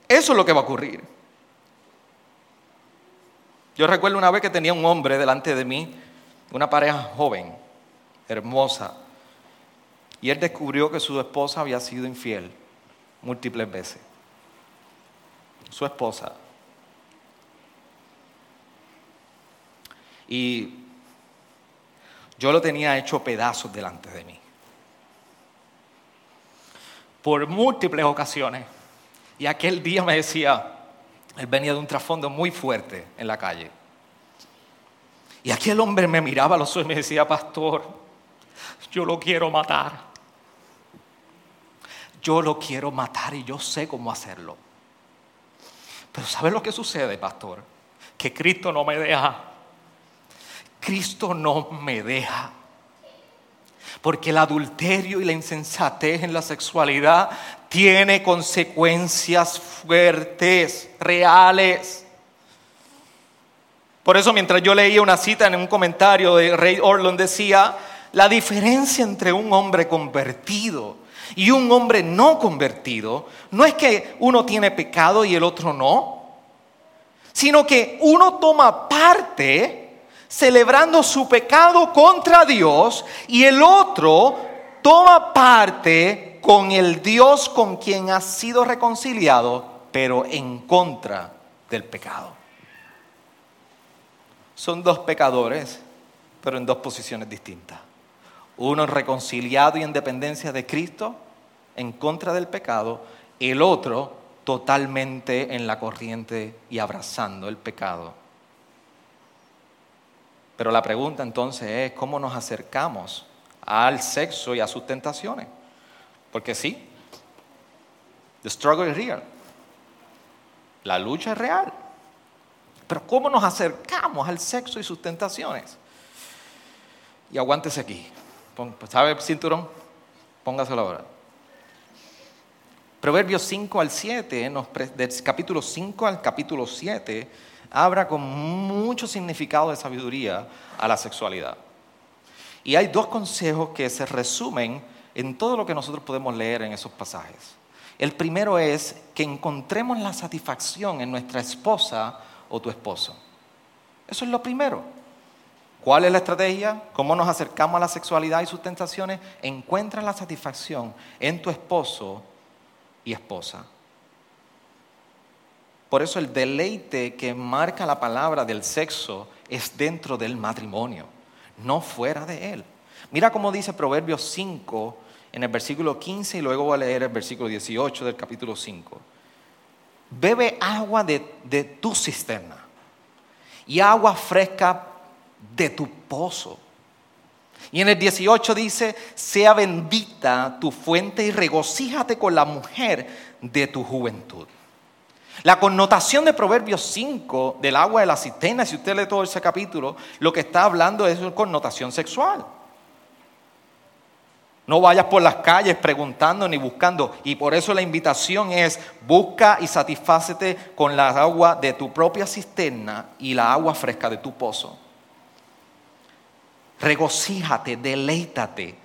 Eso es lo que va a ocurrir. Yo recuerdo una vez que tenía un hombre delante de mí, una pareja joven, hermosa, y él descubrió que su esposa había sido infiel múltiples veces. Su esposa. Y yo lo tenía hecho pedazos delante de mí. Por múltiples ocasiones. Y aquel día me decía, él venía de un trasfondo muy fuerte en la calle. Y aquel hombre me miraba a los ojos y me decía, pastor, yo lo quiero matar yo lo quiero matar y yo sé cómo hacerlo. Pero ¿sabes lo que sucede, pastor? Que Cristo no me deja. Cristo no me deja. Porque el adulterio y la insensatez en la sexualidad tiene consecuencias fuertes, reales. Por eso mientras yo leía una cita en un comentario de Rey Orlon decía, la diferencia entre un hombre convertido y un hombre no convertido, no es que uno tiene pecado y el otro no, sino que uno toma parte celebrando su pecado contra Dios y el otro toma parte con el Dios con quien ha sido reconciliado, pero en contra del pecado. Son dos pecadores, pero en dos posiciones distintas. Uno reconciliado y en dependencia de Cristo, en contra del pecado, el otro totalmente en la corriente y abrazando el pecado. Pero la pregunta entonces es, ¿cómo nos acercamos al sexo y a sus tentaciones? Porque sí, the struggle is real. La lucha es real. Pero ¿cómo nos acercamos al sexo y sus tentaciones? Y aguántese aquí. ¿Sabe cinturón? Póngaselo ahora. Proverbios 5 al 7, del capítulo 5 al capítulo 7, habla con mucho significado de sabiduría a la sexualidad. Y hay dos consejos que se resumen en todo lo que nosotros podemos leer en esos pasajes. El primero es que encontremos la satisfacción en nuestra esposa o tu esposo. Eso es lo primero. ¿Cuál es la estrategia? ¿Cómo nos acercamos a la sexualidad y sus tentaciones? Encuentra la satisfacción en tu esposo y esposa. Por eso el deleite que marca la palabra del sexo es dentro del matrimonio, no fuera de él. Mira cómo dice Proverbios 5 en el versículo 15 y luego voy a leer el versículo 18 del capítulo 5. Bebe agua de, de tu cisterna y agua fresca de tu pozo. Y en el 18 dice, sea bendita tu fuente y regocíjate con la mujer de tu juventud. La connotación de Proverbios 5 del agua de la cisterna, si usted lee todo ese capítulo, lo que está hablando es una connotación sexual. No vayas por las calles preguntando ni buscando. Y por eso la invitación es, busca y satisfácete con la agua de tu propia cisterna y la agua fresca de tu pozo regocíjate, deleítate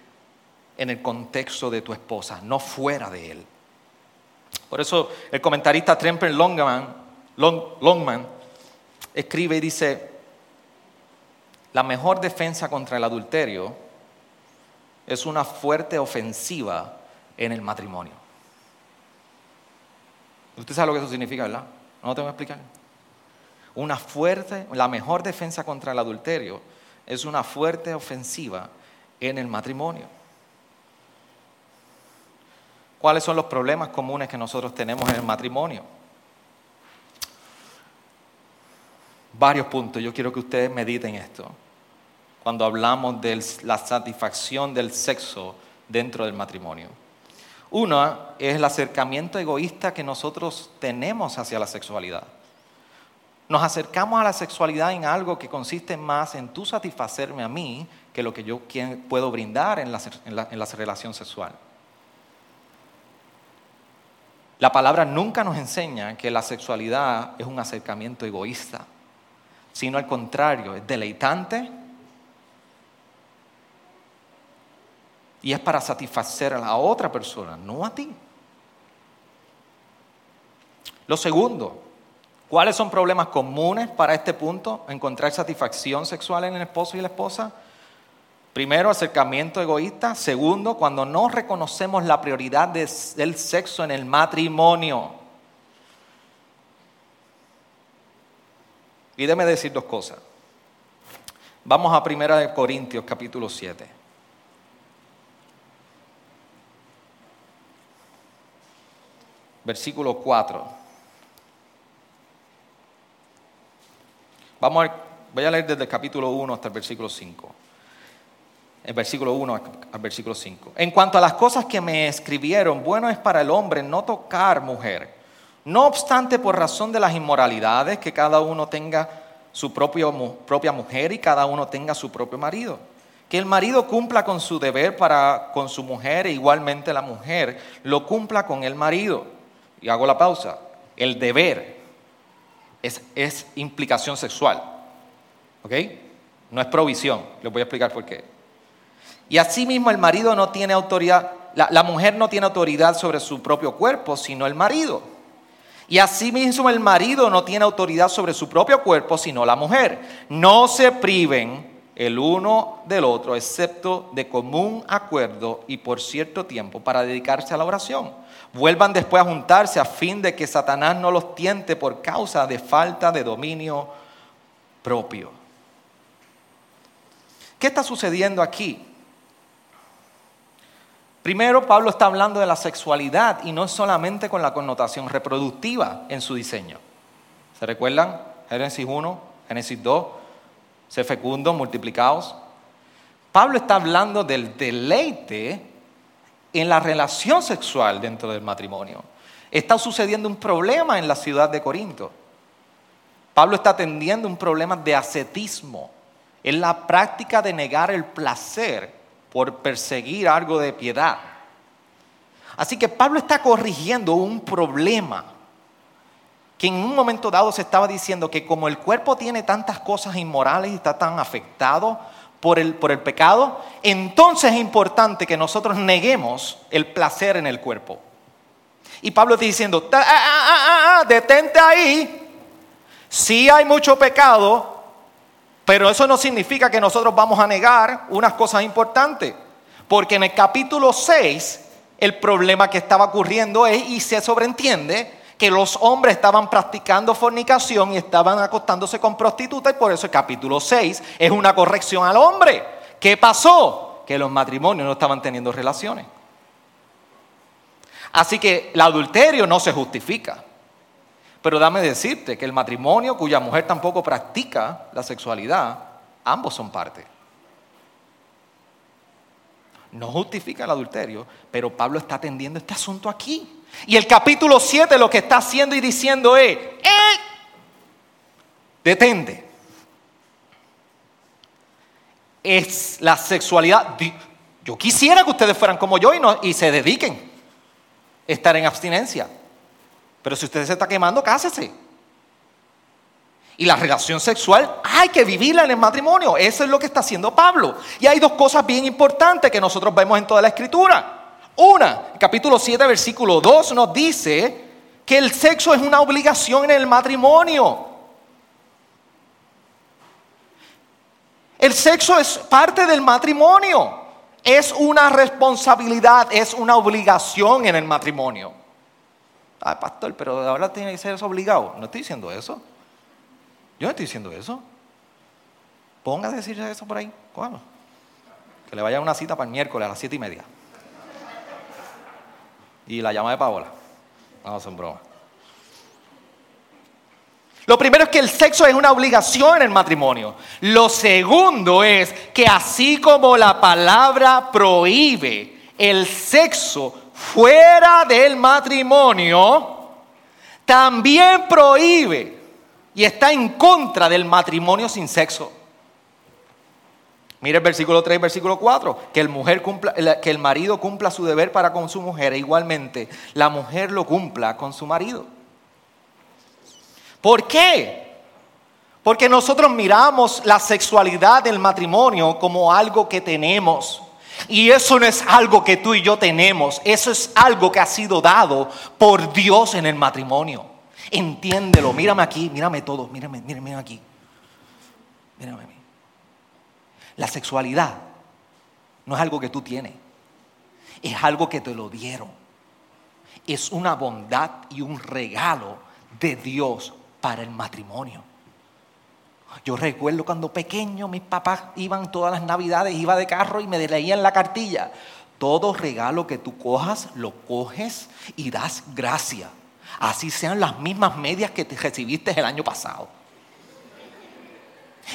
en el contexto de tu esposa, no fuera de él. Por eso el comentarista Tremper Longman, Longman escribe y dice, la mejor defensa contra el adulterio es una fuerte ofensiva en el matrimonio. Usted sabe lo que eso significa, ¿verdad? No lo tengo que explicar. Una fuerte, la mejor defensa contra el adulterio es una fuerte ofensiva en el matrimonio. ¿Cuáles son los problemas comunes que nosotros tenemos en el matrimonio? Varios puntos, yo quiero que ustedes mediten esto. Cuando hablamos de la satisfacción del sexo dentro del matrimonio. Uno es el acercamiento egoísta que nosotros tenemos hacia la sexualidad. Nos acercamos a la sexualidad en algo que consiste más en tú satisfacerme a mí que lo que yo puedo brindar en la, en la relación sexual. La palabra nunca nos enseña que la sexualidad es un acercamiento egoísta, sino al contrario, es deleitante y es para satisfacer a la otra persona, no a ti. Lo segundo, ¿cuáles son problemas comunes para este punto? Encontrar satisfacción sexual en el esposo y la esposa. Primero, acercamiento egoísta. Segundo, cuando no reconocemos la prioridad del sexo en el matrimonio. Y déme decir dos cosas. Vamos a 1 Corintios capítulo 7. Versículo 4. Vamos voy a leer desde el capítulo 1 hasta el versículo 5. El versículo 1 al versículo 5. En cuanto a las cosas que me escribieron, bueno es para el hombre no tocar mujer. No obstante, por razón de las inmoralidades, que cada uno tenga su propia mujer y cada uno tenga su propio marido. Que el marido cumpla con su deber para con su mujer e igualmente la mujer lo cumpla con el marido. Y hago la pausa. El deber es, implicación sexual. ¿Ok? No es provisión. Les voy a explicar por qué. Y asimismo el marido no tiene autoridad, la, mujer no tiene autoridad sobre su propio cuerpo, sino el marido. Y asimismo el marido no tiene autoridad sobre su propio cuerpo, sino la mujer. No se priven el uno del otro, excepto de común acuerdo y por cierto tiempo, para dedicarse a la oración vuelvan después a juntarse a fin de que Satanás no los tiente por causa de falta de dominio propio. ¿Qué está sucediendo aquí? Primero, Pablo está hablando de la sexualidad y no solamente con la connotación reproductiva en su diseño. ¿Se recuerdan? Génesis 1, Génesis 2, se fecundos, multiplicados. Pablo está hablando del deleite en la relación sexual dentro del matrimonio. Está sucediendo un problema en la ciudad de Corinto. Pablo está atendiendo un problema de ascetismo. Es la práctica de negar el placer por perseguir algo de piedad. Así que Pablo está corrigiendo un problema que en un momento dado se estaba diciendo que como el cuerpo tiene tantas cosas inmorales y está tan afectado, por el, por el pecado, entonces es importante que nosotros neguemos el placer en el cuerpo. Y Pablo está diciendo, ah, ah, ah, detente ahí, sí hay mucho pecado, pero eso no significa que nosotros vamos a negar unas cosas importantes. Porque en el capítulo 6, el problema que estaba ocurriendo es, y se sobreentiende, que los hombres estaban practicando fornicación y estaban acostándose con prostitutas y por eso el capítulo 6 es una corrección al hombre. ¿Qué pasó? Que los matrimonios no estaban teniendo relaciones. Así que el adulterio no se justifica. Pero dame decirte que el matrimonio cuya mujer tampoco practica la sexualidad, ambos son parte. No justifica el adulterio, pero Pablo está atendiendo este asunto aquí. Y el capítulo 7 lo que está haciendo y diciendo es, ¡eh! Detente. Es la sexualidad. Yo quisiera que ustedes fueran como yo y, no, y se dediquen a estar en abstinencia. Pero si usted se está quemando, cásese. Y la relación sexual hay que vivirla en el matrimonio. Eso es lo que está haciendo Pablo. Y hay dos cosas bien importantes que nosotros vemos en toda la escritura. Una, capítulo 7, versículo 2 nos dice que el sexo es una obligación en el matrimonio. El sexo es parte del matrimonio. Es una responsabilidad, es una obligación en el matrimonio. Ah, pastor, pero ahora tiene que ser eso obligado. No estoy diciendo eso. Yo no estoy diciendo eso. Ponga a decir eso por ahí. Que le vaya una cita para el miércoles a las siete y media y la llama de Paola. No, son bromas. Lo primero es que el sexo es una obligación en el matrimonio. Lo segundo es que así como la palabra prohíbe el sexo fuera del matrimonio, también prohíbe y está en contra del matrimonio sin sexo. Mire el versículo 3 y versículo 4, que el, mujer cumpla, que el marido cumpla su deber para con su mujer e igualmente la mujer lo cumpla con su marido. ¿Por qué? Porque nosotros miramos la sexualidad del matrimonio como algo que tenemos. Y eso no es algo que tú y yo tenemos, eso es algo que ha sido dado por Dios en el matrimonio. Entiéndelo, mírame aquí, mírame todo, mírame, mírame aquí. Mírame a mí. La sexualidad no es algo que tú tienes, es algo que te lo dieron. Es una bondad y un regalo de Dios para el matrimonio. Yo recuerdo cuando pequeño mis papás iban todas las navidades, iba de carro y me leían la cartilla. Todo regalo que tú cojas, lo coges y das gracias. Así sean las mismas medias que te recibiste el año pasado.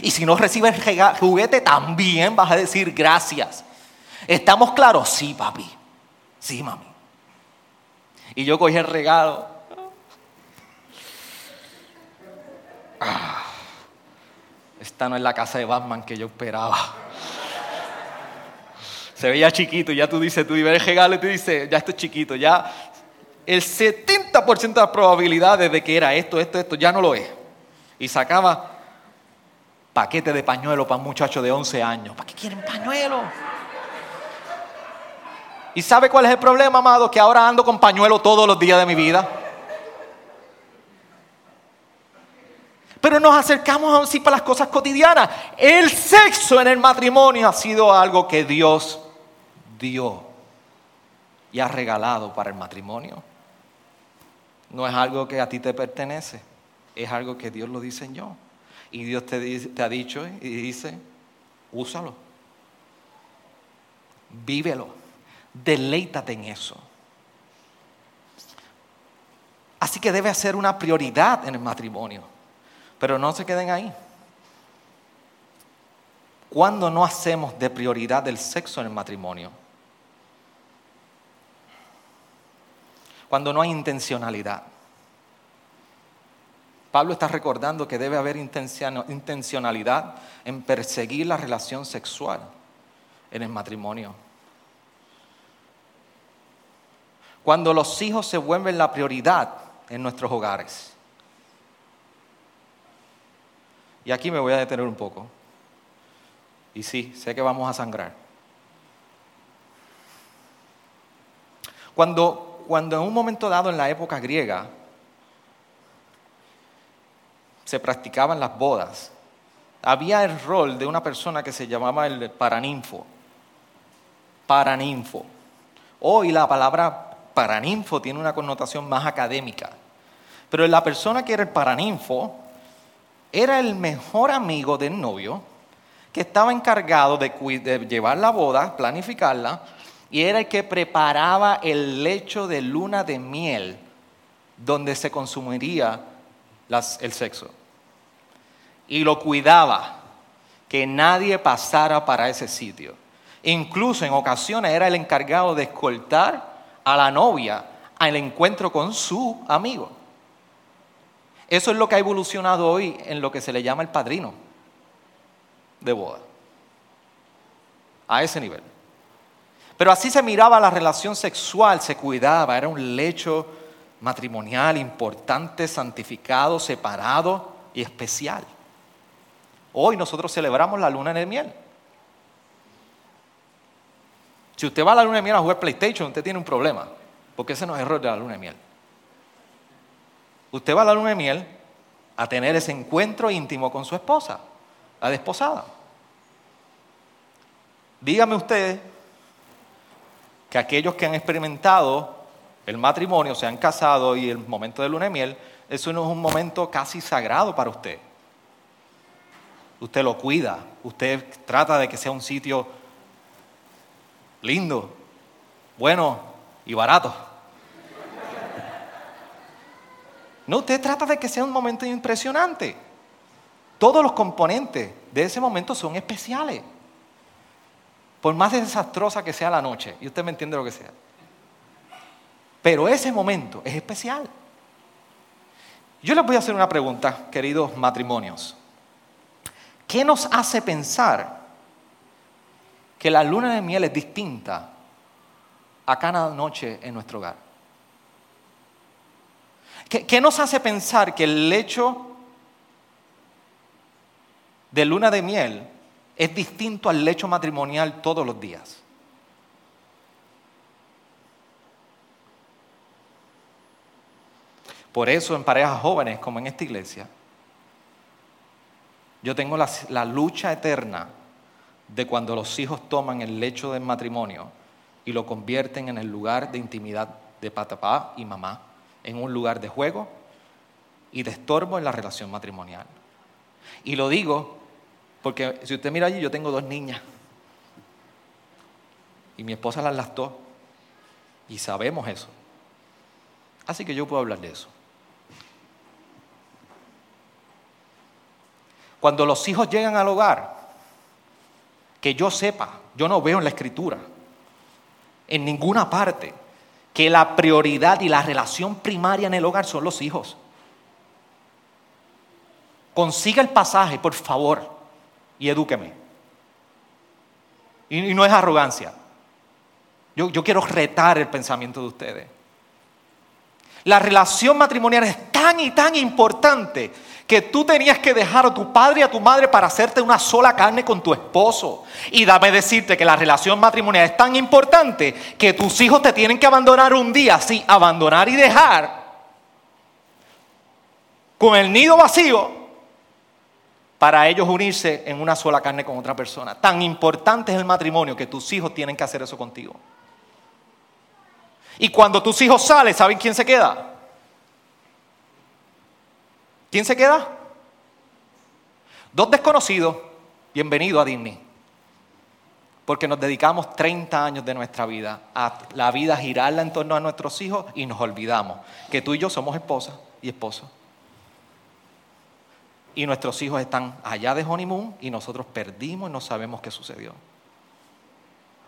Y si no recibes juguete, también vas a decir gracias. ¿Estamos claros? Sí, papi. Sí, mami. Y yo cogí el regalo. Ah, esta no es la casa de Batman que yo esperaba. Se veía chiquito, ya tú dices, tú ves el regalo y tú dices, ya esto es chiquito, ya el 70% de las probabilidades de que era esto, esto, esto, ya no lo es. Y sacaba paquete de pañuelo para un muchacho de 11 años. ¿Para qué quieren pañuelo? ¿Y sabe cuál es el problema, amado? Que ahora ando con pañuelo todos los días de mi vida. Pero nos acercamos así para las cosas cotidianas. El sexo en el matrimonio ha sido algo que Dios dio y ha regalado para el matrimonio. No es algo que a ti te pertenece, es algo que Dios lo diseñó. Y Dios te, te ha dicho y dice, úsalo, vívelo, deleítate en eso. Así que debe ser una prioridad en el matrimonio. Pero no se queden ahí. ¿Cuándo no hacemos de prioridad el sexo en el matrimonio? cuando no hay intencionalidad. Pablo está recordando que debe haber intencionalidad en perseguir la relación sexual en el matrimonio. Cuando los hijos se vuelven la prioridad en nuestros hogares. Y aquí me voy a detener un poco. Y sí, sé que vamos a sangrar. Cuando cuando en un momento dado en la época griega se practicaban las bodas, había el rol de una persona que se llamaba el paraninfo. Paraninfo. Hoy la palabra paraninfo tiene una connotación más académica. Pero la persona que era el paraninfo era el mejor amigo del novio que estaba encargado de, llevar la boda, planificarla, y era el que preparaba el lecho de luna de miel donde se consumiría el sexo. Y lo cuidaba, que nadie pasara para ese sitio. Incluso en ocasiones era el encargado de escoltar a la novia al encuentro con su amigo. Eso es lo que ha evolucionado hoy en lo que se le llama el padrino de boda. A ese nivel. Pero así se miraba la relación sexual, se cuidaba, era un lecho matrimonial importante, santificado, separado y especial. Hoy nosotros celebramos la luna de miel. Si usted va a la luna de miel a jugar PlayStation, usted tiene un problema, porque ese no es error de la luna de miel. Usted va a la luna de miel a tener ese encuentro íntimo con su esposa, la desposada. Dígame usted que aquellos que han experimentado el matrimonio, se han casado y el momento de luna de miel, eso no es un momento casi sagrado para usted. Usted lo cuida, usted trata de que sea un sitio lindo, bueno y barato. No, usted trata de que sea un momento impresionante. Todos los componentes de ese momento son especiales. Por más desastrosa que sea la noche, y usted me entiende lo que sea. Pero ese momento es especial. Yo les voy a hacer una pregunta, queridos matrimonios. ¿Qué nos hace pensar que la luna de miel es distinta a cada noche en nuestro hogar? ¿Qué, nos hace pensar que el hecho de luna de miel es distinto al lecho matrimonial todos los días. Por eso en parejas jóvenes como en esta iglesia, yo tengo la, lucha eterna de cuando los hijos toman el lecho del matrimonio y lo convierten en el lugar de intimidad de papá y mamá, en un lugar de juego y de estorbo en la relación matrimonial. Y lo digo porque si usted mira allí, yo tengo dos niñas. Y mi esposa las lastó. Y sabemos eso. Así que yo puedo hablar de eso. Cuando los hijos llegan al hogar, que yo sepa, yo no veo en la escritura, en ninguna parte, que la prioridad y la relación primaria en el hogar son los hijos. Consiga el pasaje, por favor, y edúqueme. Y, no es arrogancia. Yo, yo quiero retar el pensamiento de ustedes. La relación matrimonial es tan y tan importante que tú tenías que dejar a tu padre y a tu madre para hacerte una sola carne con tu esposo. Y dame decirte que la relación matrimonial es tan importante que tus hijos te tienen que abandonar un día, sí, abandonar y dejar con el nido vacío para ellos unirse en una sola carne con otra persona. Tan importante es el matrimonio que tus hijos tienen que hacer eso contigo. Y cuando tus hijos salen, ¿saben quién se queda? ¿Quién se queda? Dos desconocidos. Bienvenido a Disney. Porque nos dedicamos 30 años de nuestra vida a la vida girarla en torno a nuestros hijos y nos olvidamos que tú y yo somos esposa y esposos. Y nuestros hijos están allá de honeymoon y nosotros perdimos y no sabemos qué sucedió.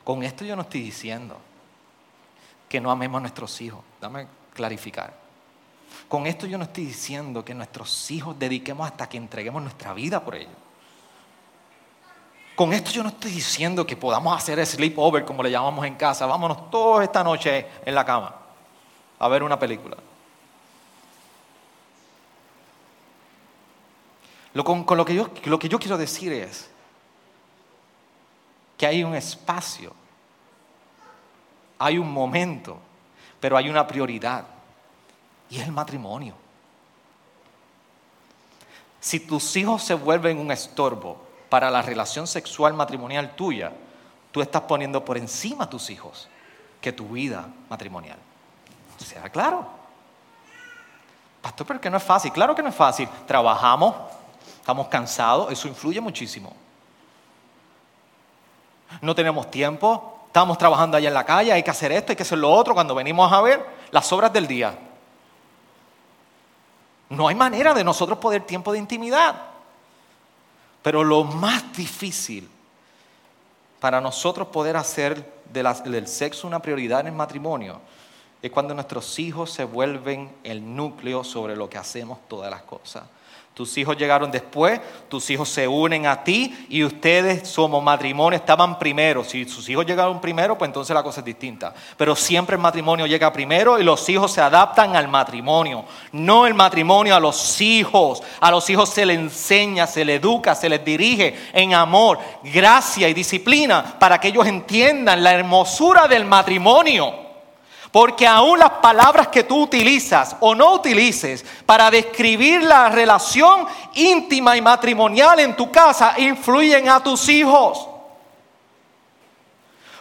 Con esto yo no estoy diciendo que no amemos a nuestros hijos. Dame clarificar. Con esto yo no estoy diciendo que nuestros hijos dediquemos hasta que entreguemos nuestra vida por ellos. Con esto yo no estoy diciendo que podamos hacer sleepover, como le llamamos en casa. Vámonos todos esta noche en la cama a ver una película. con, lo, que yo, lo que yo quiero decir es que hay un espacio, hay un momento, pero hay una prioridad y es el matrimonio. Si tus hijos se vuelven un estorbo para la relación sexual matrimonial tuya, tú estás poniendo por encima a tus hijos que tu vida matrimonial. ¿Sea claro? Pastor, pero que no es fácil. Claro que no es fácil. Trabajamos, estamos cansados, eso influye muchísimo. No tenemos tiempo, estamos trabajando allá en la calle, hay que hacer esto, hay que hacer lo otro. Cuando venimos a ver las obras del día, no hay manera de nosotros poder tiempo de intimidad. Pero lo más difícil para nosotros poder hacer del sexo una prioridad en el matrimonio es cuando nuestros hijos se vuelven el núcleo sobre lo que hacemos todas las cosas. Tus hijos llegaron después, tus hijos se unen a ti y ustedes somos matrimonio, estaban primero. Si sus hijos llegaron primero, pues entonces la cosa es distinta. Pero siempre el matrimonio llega primero y los hijos se adaptan al matrimonio, no el matrimonio a los hijos. A los hijos se les enseña, se les educa, se les dirige en amor, gracia y disciplina para que ellos entiendan la hermosura del matrimonio. Porque aún las palabras que tú utilizas o no utilices para describir la relación íntima y matrimonial en tu casa influyen a tus hijos.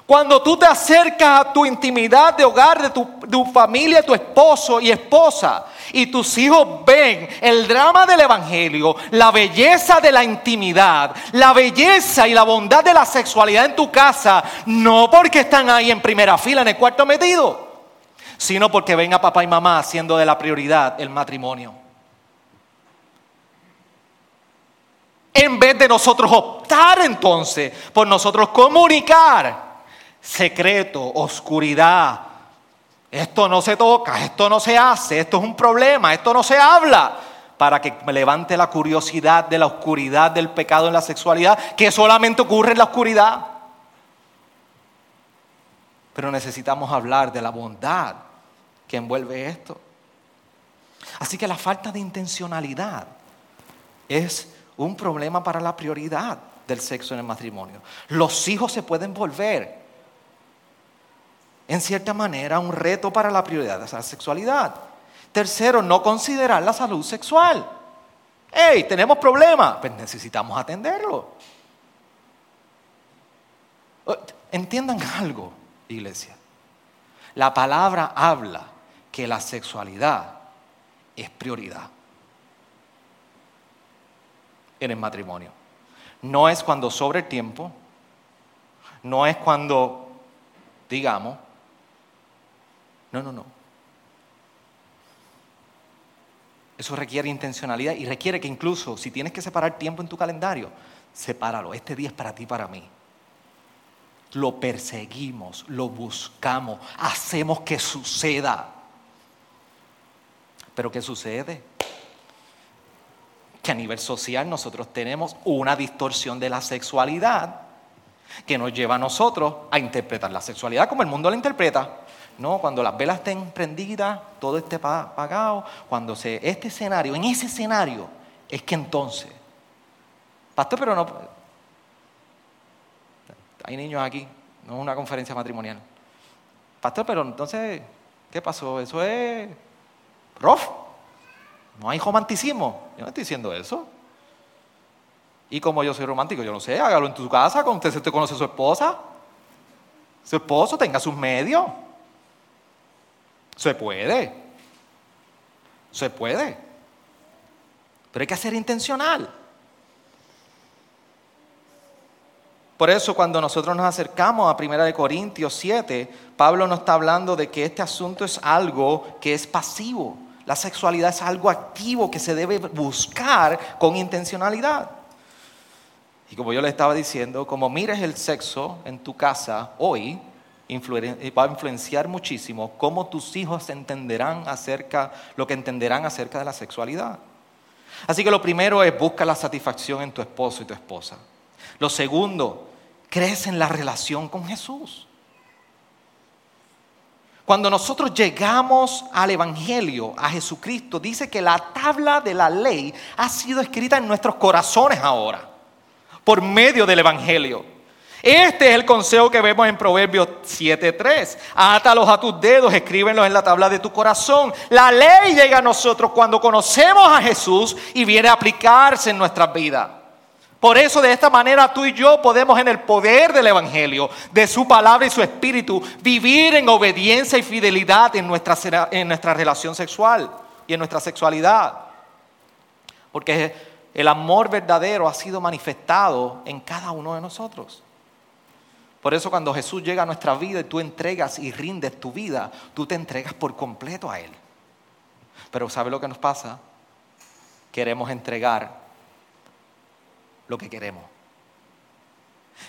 Cuando tú te acercas a tu intimidad de hogar, de tu, tu, familia, tu esposo y esposa, y tus hijos ven el drama del Evangelio, la belleza de la intimidad, la belleza y la bondad de la sexualidad en tu casa, no porque están ahí en primera fila en el cuarto metido sino porque ven a papá y mamá haciendo de la prioridad el matrimonio. En vez de nosotros optar entonces por nosotros comunicar secreto, oscuridad, esto no se toca, esto no se hace, esto es un problema, esto no se habla, para que me levante la curiosidad de la oscuridad del pecado en la sexualidad, que solamente ocurre en la oscuridad. Pero necesitamos hablar de la bondad que envuelve esto. Así que la falta de intencionalidad es un problema para la prioridad del sexo en el matrimonio. Los hijos se pueden volver, en cierta manera, un reto para la prioridad de la sexualidad. Tercero, no considerar la salud sexual. ¡Hey, tenemos problemas! Pues necesitamos atenderlo. Oh, entiendan algo, iglesia. La palabra habla que la sexualidad es prioridad en el matrimonio. No es cuando sobre el tiempo, no es cuando digamos, no, no, no. Eso requiere intencionalidad y requiere que incluso si tienes que separar tiempo en tu calendario, sepáralo. Este día es para ti, para mí. Lo perseguimos, lo buscamos, hacemos que suceda. Pero ¿qué sucede? Que a nivel social nosotros tenemos una distorsión de la sexualidad que nos lleva a nosotros a interpretar la sexualidad como el mundo la interpreta. No, cuando las velas estén prendidas, todo esté apagado, cuando se este escenario, en ese escenario es que entonces, pastor, pero no hay niños aquí, no es una conferencia matrimonial. Pastor, pero entonces, ¿qué pasó? Eso es rough. No hay romanticismo. Yo no estoy diciendo eso. Y como yo soy romántico, yo no sé, hágalo en tu casa, con usted conoce a su esposa. Su esposo tenga sus medios. Se puede. Se puede. Pero hay que ser intencional. Por eso cuando nosotros nos acercamos a 1 Corintios 7, Pablo nos está hablando de que este asunto es algo que es pasivo. La sexualidad es algo activo que se debe buscar con intencionalidad. Y como yo le estaba diciendo, como mires el sexo en tu casa hoy, va a influenciar muchísimo cómo tus hijos entenderán acerca, lo que entenderán acerca de la sexualidad. Así que lo primero es busca la satisfacción en tu esposo y tu esposa. Lo segundo, crece en la relación con Jesús. Cuando nosotros llegamos al Evangelio, a Jesucristo, dice que la tabla de la ley ha sido escrita en nuestros corazones ahora, por medio del Evangelio. Este es el consejo que vemos en Proverbios 7.3. Átalos a tus dedos, escríbenlos en la tabla de tu corazón. La ley llega a nosotros cuando conocemos a Jesús y viene a aplicarse en nuestras vidas. Por eso de esta manera tú y yo podemos en el poder del Evangelio, de su palabra y su espíritu, vivir en obediencia y fidelidad en nuestra, en nuestra relación sexual y en nuestra sexualidad. Porque el amor verdadero ha sido manifestado en cada uno de nosotros. Por eso cuando Jesús llega a nuestra vida y tú entregas y rindes tu vida, tú te entregas por completo a Él. Pero ¿sabe lo que nos pasa? Queremos entregar lo que queremos.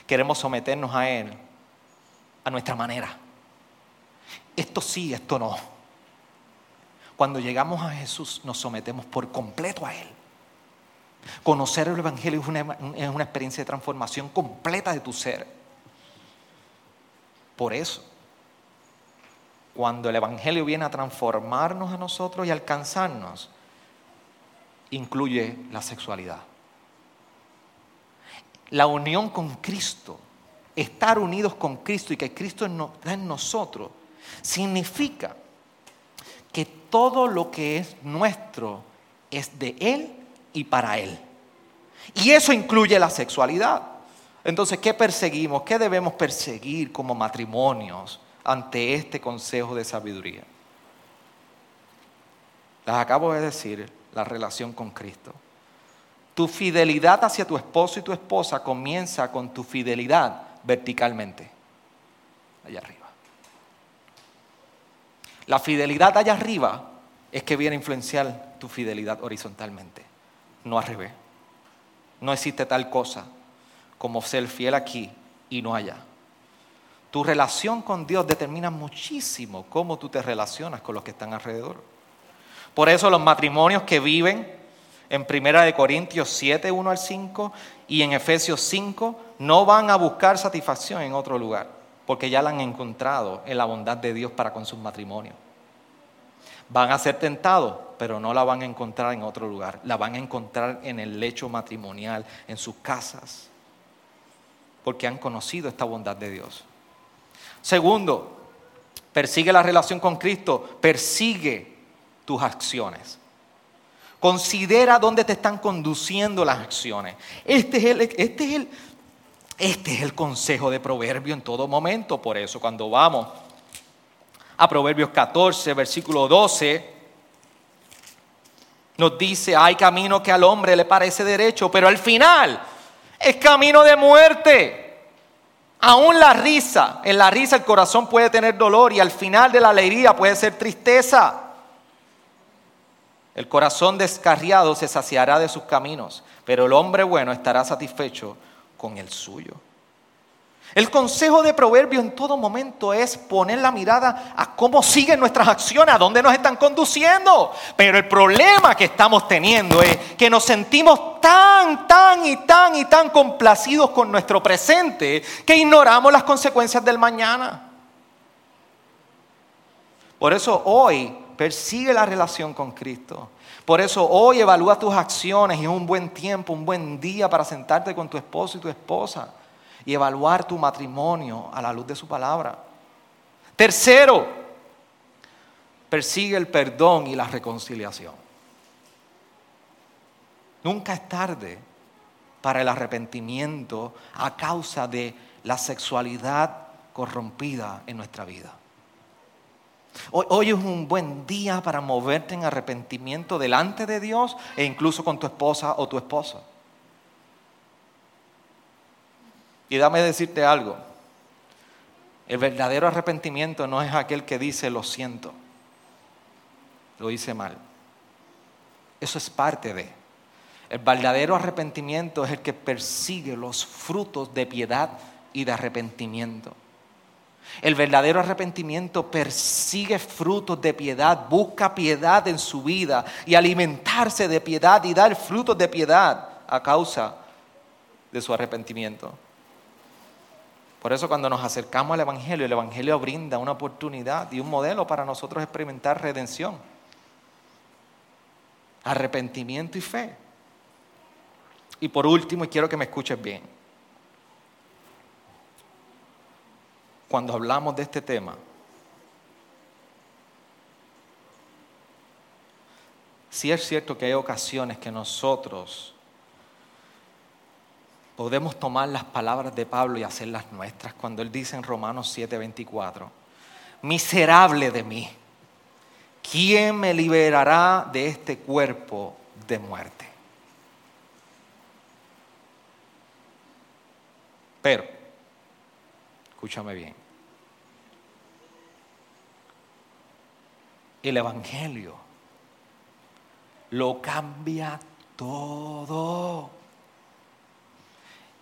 Queremos someternos a Él a nuestra manera. Esto sí, esto no. Cuando llegamos a Jesús nos sometemos por completo a Él. Conocer el Evangelio es una, es una experiencia de transformación completa de tu ser. Por eso, cuando el Evangelio viene a transformarnos a nosotros y alcanzarnos, incluye la sexualidad. La unión con Cristo, estar unidos con Cristo y que Cristo está en nosotros, significa que todo lo que es nuestro es de Él y para Él. Y eso incluye la sexualidad. Entonces, ¿qué perseguimos? ¿Qué debemos perseguir como matrimonios ante este consejo de sabiduría? Les acabo de decir la relación con Cristo. Tu fidelidad hacia tu esposo y tu esposa comienza con tu fidelidad verticalmente, allá arriba. La fidelidad allá arriba es que viene a influenciar tu fidelidad horizontalmente, no al revés. No existe tal cosa como ser fiel aquí y no allá. Tu relación con Dios determina muchísimo cómo tú te relacionas con los que están alrededor. Por eso los matrimonios que viven en 1 Corintios 7, 1 al 5 y en Efesios 5 no van a buscar satisfacción en otro lugar, porque ya la han encontrado en la bondad de Dios para con sus matrimonios. Van a ser tentados, pero no la van a encontrar en otro lugar. La van a encontrar en el lecho matrimonial, en sus casas, porque han conocido esta bondad de Dios. Segundo, persigue la relación con Cristo, persigue tus acciones. Considera dónde te están conduciendo las acciones. Este es el, este es el, este es el consejo de Proverbio en todo momento. Por eso cuando vamos a Proverbios 14, versículo 12, nos dice, hay camino que al hombre le parece derecho, pero al final es camino de muerte. Aún la risa, en la risa el corazón puede tener dolor y al final de la alegría puede ser tristeza. El corazón descarriado se saciará de sus caminos, pero el hombre bueno estará satisfecho con el suyo. El consejo de Proverbios en todo momento es poner la mirada a cómo siguen nuestras acciones, a dónde nos están conduciendo. Pero el problema que estamos teniendo es que nos sentimos tan, tan y tan y tan complacidos con nuestro presente que ignoramos las consecuencias del mañana. Por eso hoy persigue la relación con Cristo. Por eso hoy evalúa tus acciones y es un buen tiempo, un buen día para sentarte con tu esposo y tu esposa y evaluar tu matrimonio a la luz de su palabra. Tercero, persigue el perdón y la reconciliación. Nunca es tarde para el arrepentimiento a causa de la sexualidad corrompida en nuestra vida. Hoy, es un buen día para moverte en arrepentimiento delante de Dios e incluso con tu esposa o tu esposo. Y dame decirte algo. El verdadero arrepentimiento no es aquel que dice lo siento, lo hice mal. Eso es parte de. El verdadero arrepentimiento es el que persigue los frutos de piedad y de arrepentimiento. El verdadero arrepentimiento persigue frutos de piedad, busca piedad en su vida y alimentarse de piedad y dar frutos de piedad a causa de su arrepentimiento. Por eso cuando nos acercamos al Evangelio, el Evangelio brinda una oportunidad y un modelo para nosotros experimentar redención, arrepentimiento y fe. Y por último, y quiero que me escuches bien, cuando hablamos de este tema, sí es cierto que hay ocasiones que nosotros podemos tomar las palabras de Pablo y hacerlas nuestras cuando él dice en Romanos 7:24, miserable de mí, ¿quién me liberará de este cuerpo de muerte? Pero, escúchame bien, el Evangelio lo cambia todo.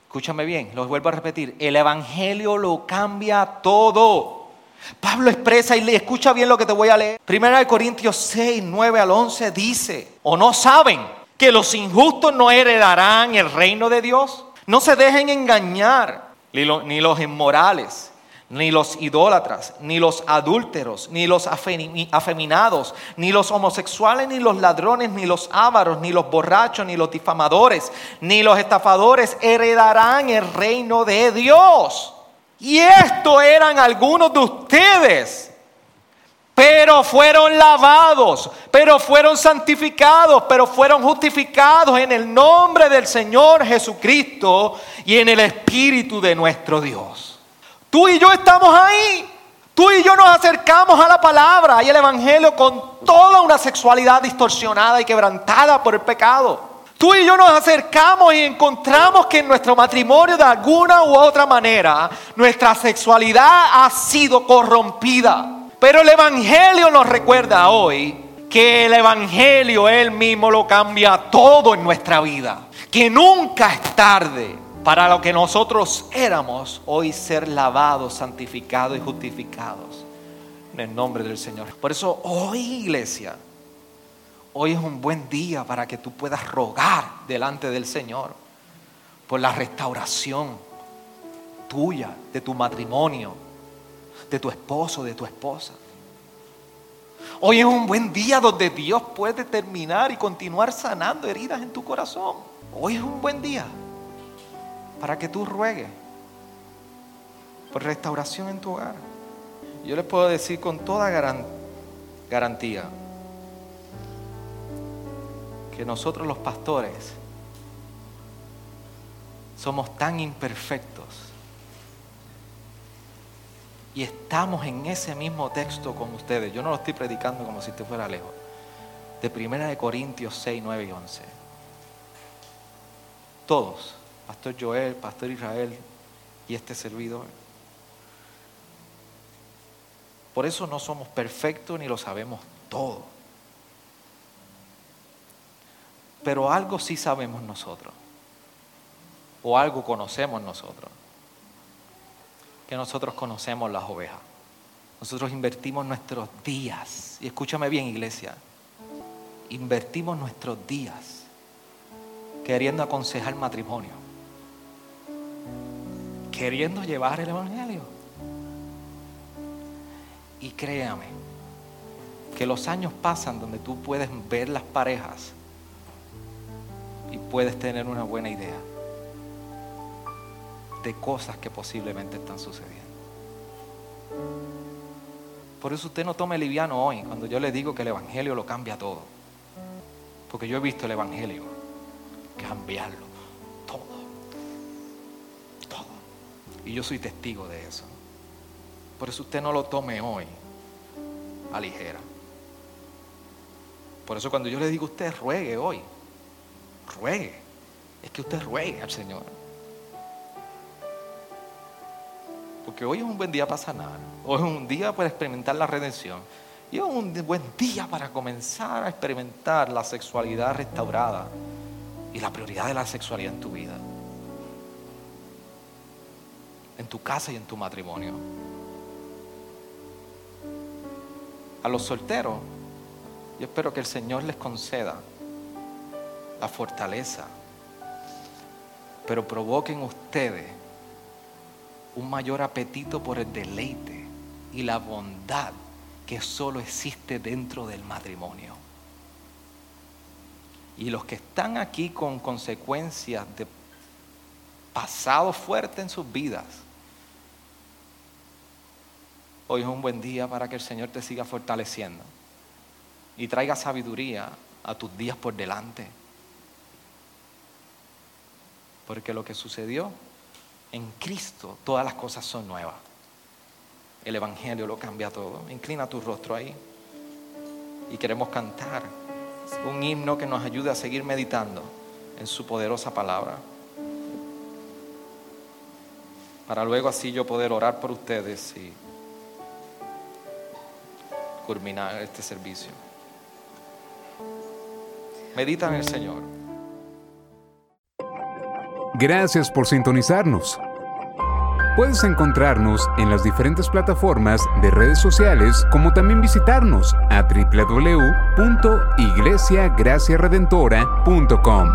Escúchame bien, los vuelvo a repetir. El Evangelio lo cambia todo. Pablo expresa y le escucha bien lo que te voy a leer. Primera de Corintios 6, 9 al 11 dice, o no saben que los injustos no heredarán el reino de Dios. No se dejen engañar, ni los inmorales ni los idólatras, ni los adúlteros, ni los afeminados, ni los homosexuales, ni los ladrones, ni los ávaros, ni los borrachos, ni los difamadores, ni los estafadores heredarán el reino de Dios. Y esto eran algunos de ustedes. Pero fueron lavados, pero fueron santificados, pero fueron justificados en el nombre del Señor Jesucristo y en el Espíritu de nuestro Dios. Tú y yo estamos ahí. Tú y yo nos acercamos a la palabra y el Evangelio con toda una sexualidad distorsionada y quebrantada por el pecado. Tú y yo nos acercamos y encontramos que en nuestro matrimonio de alguna u otra manera nuestra sexualidad ha sido corrompida. Pero el Evangelio nos recuerda hoy que el Evangelio él mismo lo cambia todo en nuestra vida. Que nunca es tarde para lo que nosotros éramos, hoy ser lavados, santificados y justificados en el nombre del Señor. Por eso hoy, iglesia, hoy es un buen día para que tú puedas rogar delante del Señor por la restauración tuya, de tu matrimonio, de tu esposo, de tu esposa. Hoy es un buen día donde Dios puede terminar y continuar sanando heridas en tu corazón. Hoy es un buen día para que tú ruegues por restauración en tu hogar. Yo les puedo decir con toda garantía que nosotros los pastores somos tan imperfectos y estamos en ese mismo texto con ustedes. Yo no lo estoy predicando como si te fuera lejos. De Primera de Corintios 6, 9 y 11. Todos, Pastor Joel, Pastor Israel y este servidor. Por eso no somos perfectos ni lo sabemos todo. Pero algo sí sabemos nosotros. O algo conocemos nosotros que nosotros conocemos las ovejas. Nosotros invertimos nuestros días, y escúchame bien iglesia, invertimos nuestros días queriendo aconsejar matrimonio, queriendo llevar el Evangelio. Y créame, que los años pasan donde tú puedes ver las parejas y puedes tener una buena idea de cosas que posiblemente están sucediendo. Por eso usted no tome liviano hoy cuando yo le digo que el Evangelio lo cambia todo. Porque yo he visto el Evangelio cambiarlo Y yo soy testigo de eso. Por eso usted no lo tome hoy a ligera. Por eso cuando yo le digo a usted ruegue hoy, ruegue, es que usted ruegue al Señor. Porque hoy es un buen día para sanar. Hoy es un día para experimentar la redención. Y es un buen día para comenzar a experimentar la sexualidad restaurada y la prioridad de la sexualidad en tu vida. En tu casa y en tu matrimonio. A los solteros, yo espero que el Señor les conceda la fortaleza, pero provoquen ustedes un mayor apetito por el deleite y la bondad que solo existe dentro del matrimonio. Y los que están aquí con consecuencias de pasado fuerte en sus vidas, hoy es un buen día para que el Señor te siga fortaleciendo y traiga sabiduría a tus días por delante. Porque lo que sucedió en Cristo todas las cosas son nuevas. El Evangelio lo cambia todo. Inclina tu rostro ahí. Y queremos cantar un himno que nos ayude a seguir meditando en su poderosa palabra. Para luego así yo poder orar por ustedes y culminar este servicio. Medita en el Señor. Gracias por sintonizarnos. Puedes encontrarnos en las diferentes plataformas de redes sociales como también visitarnos a www.iglesiagraciaredentora.com.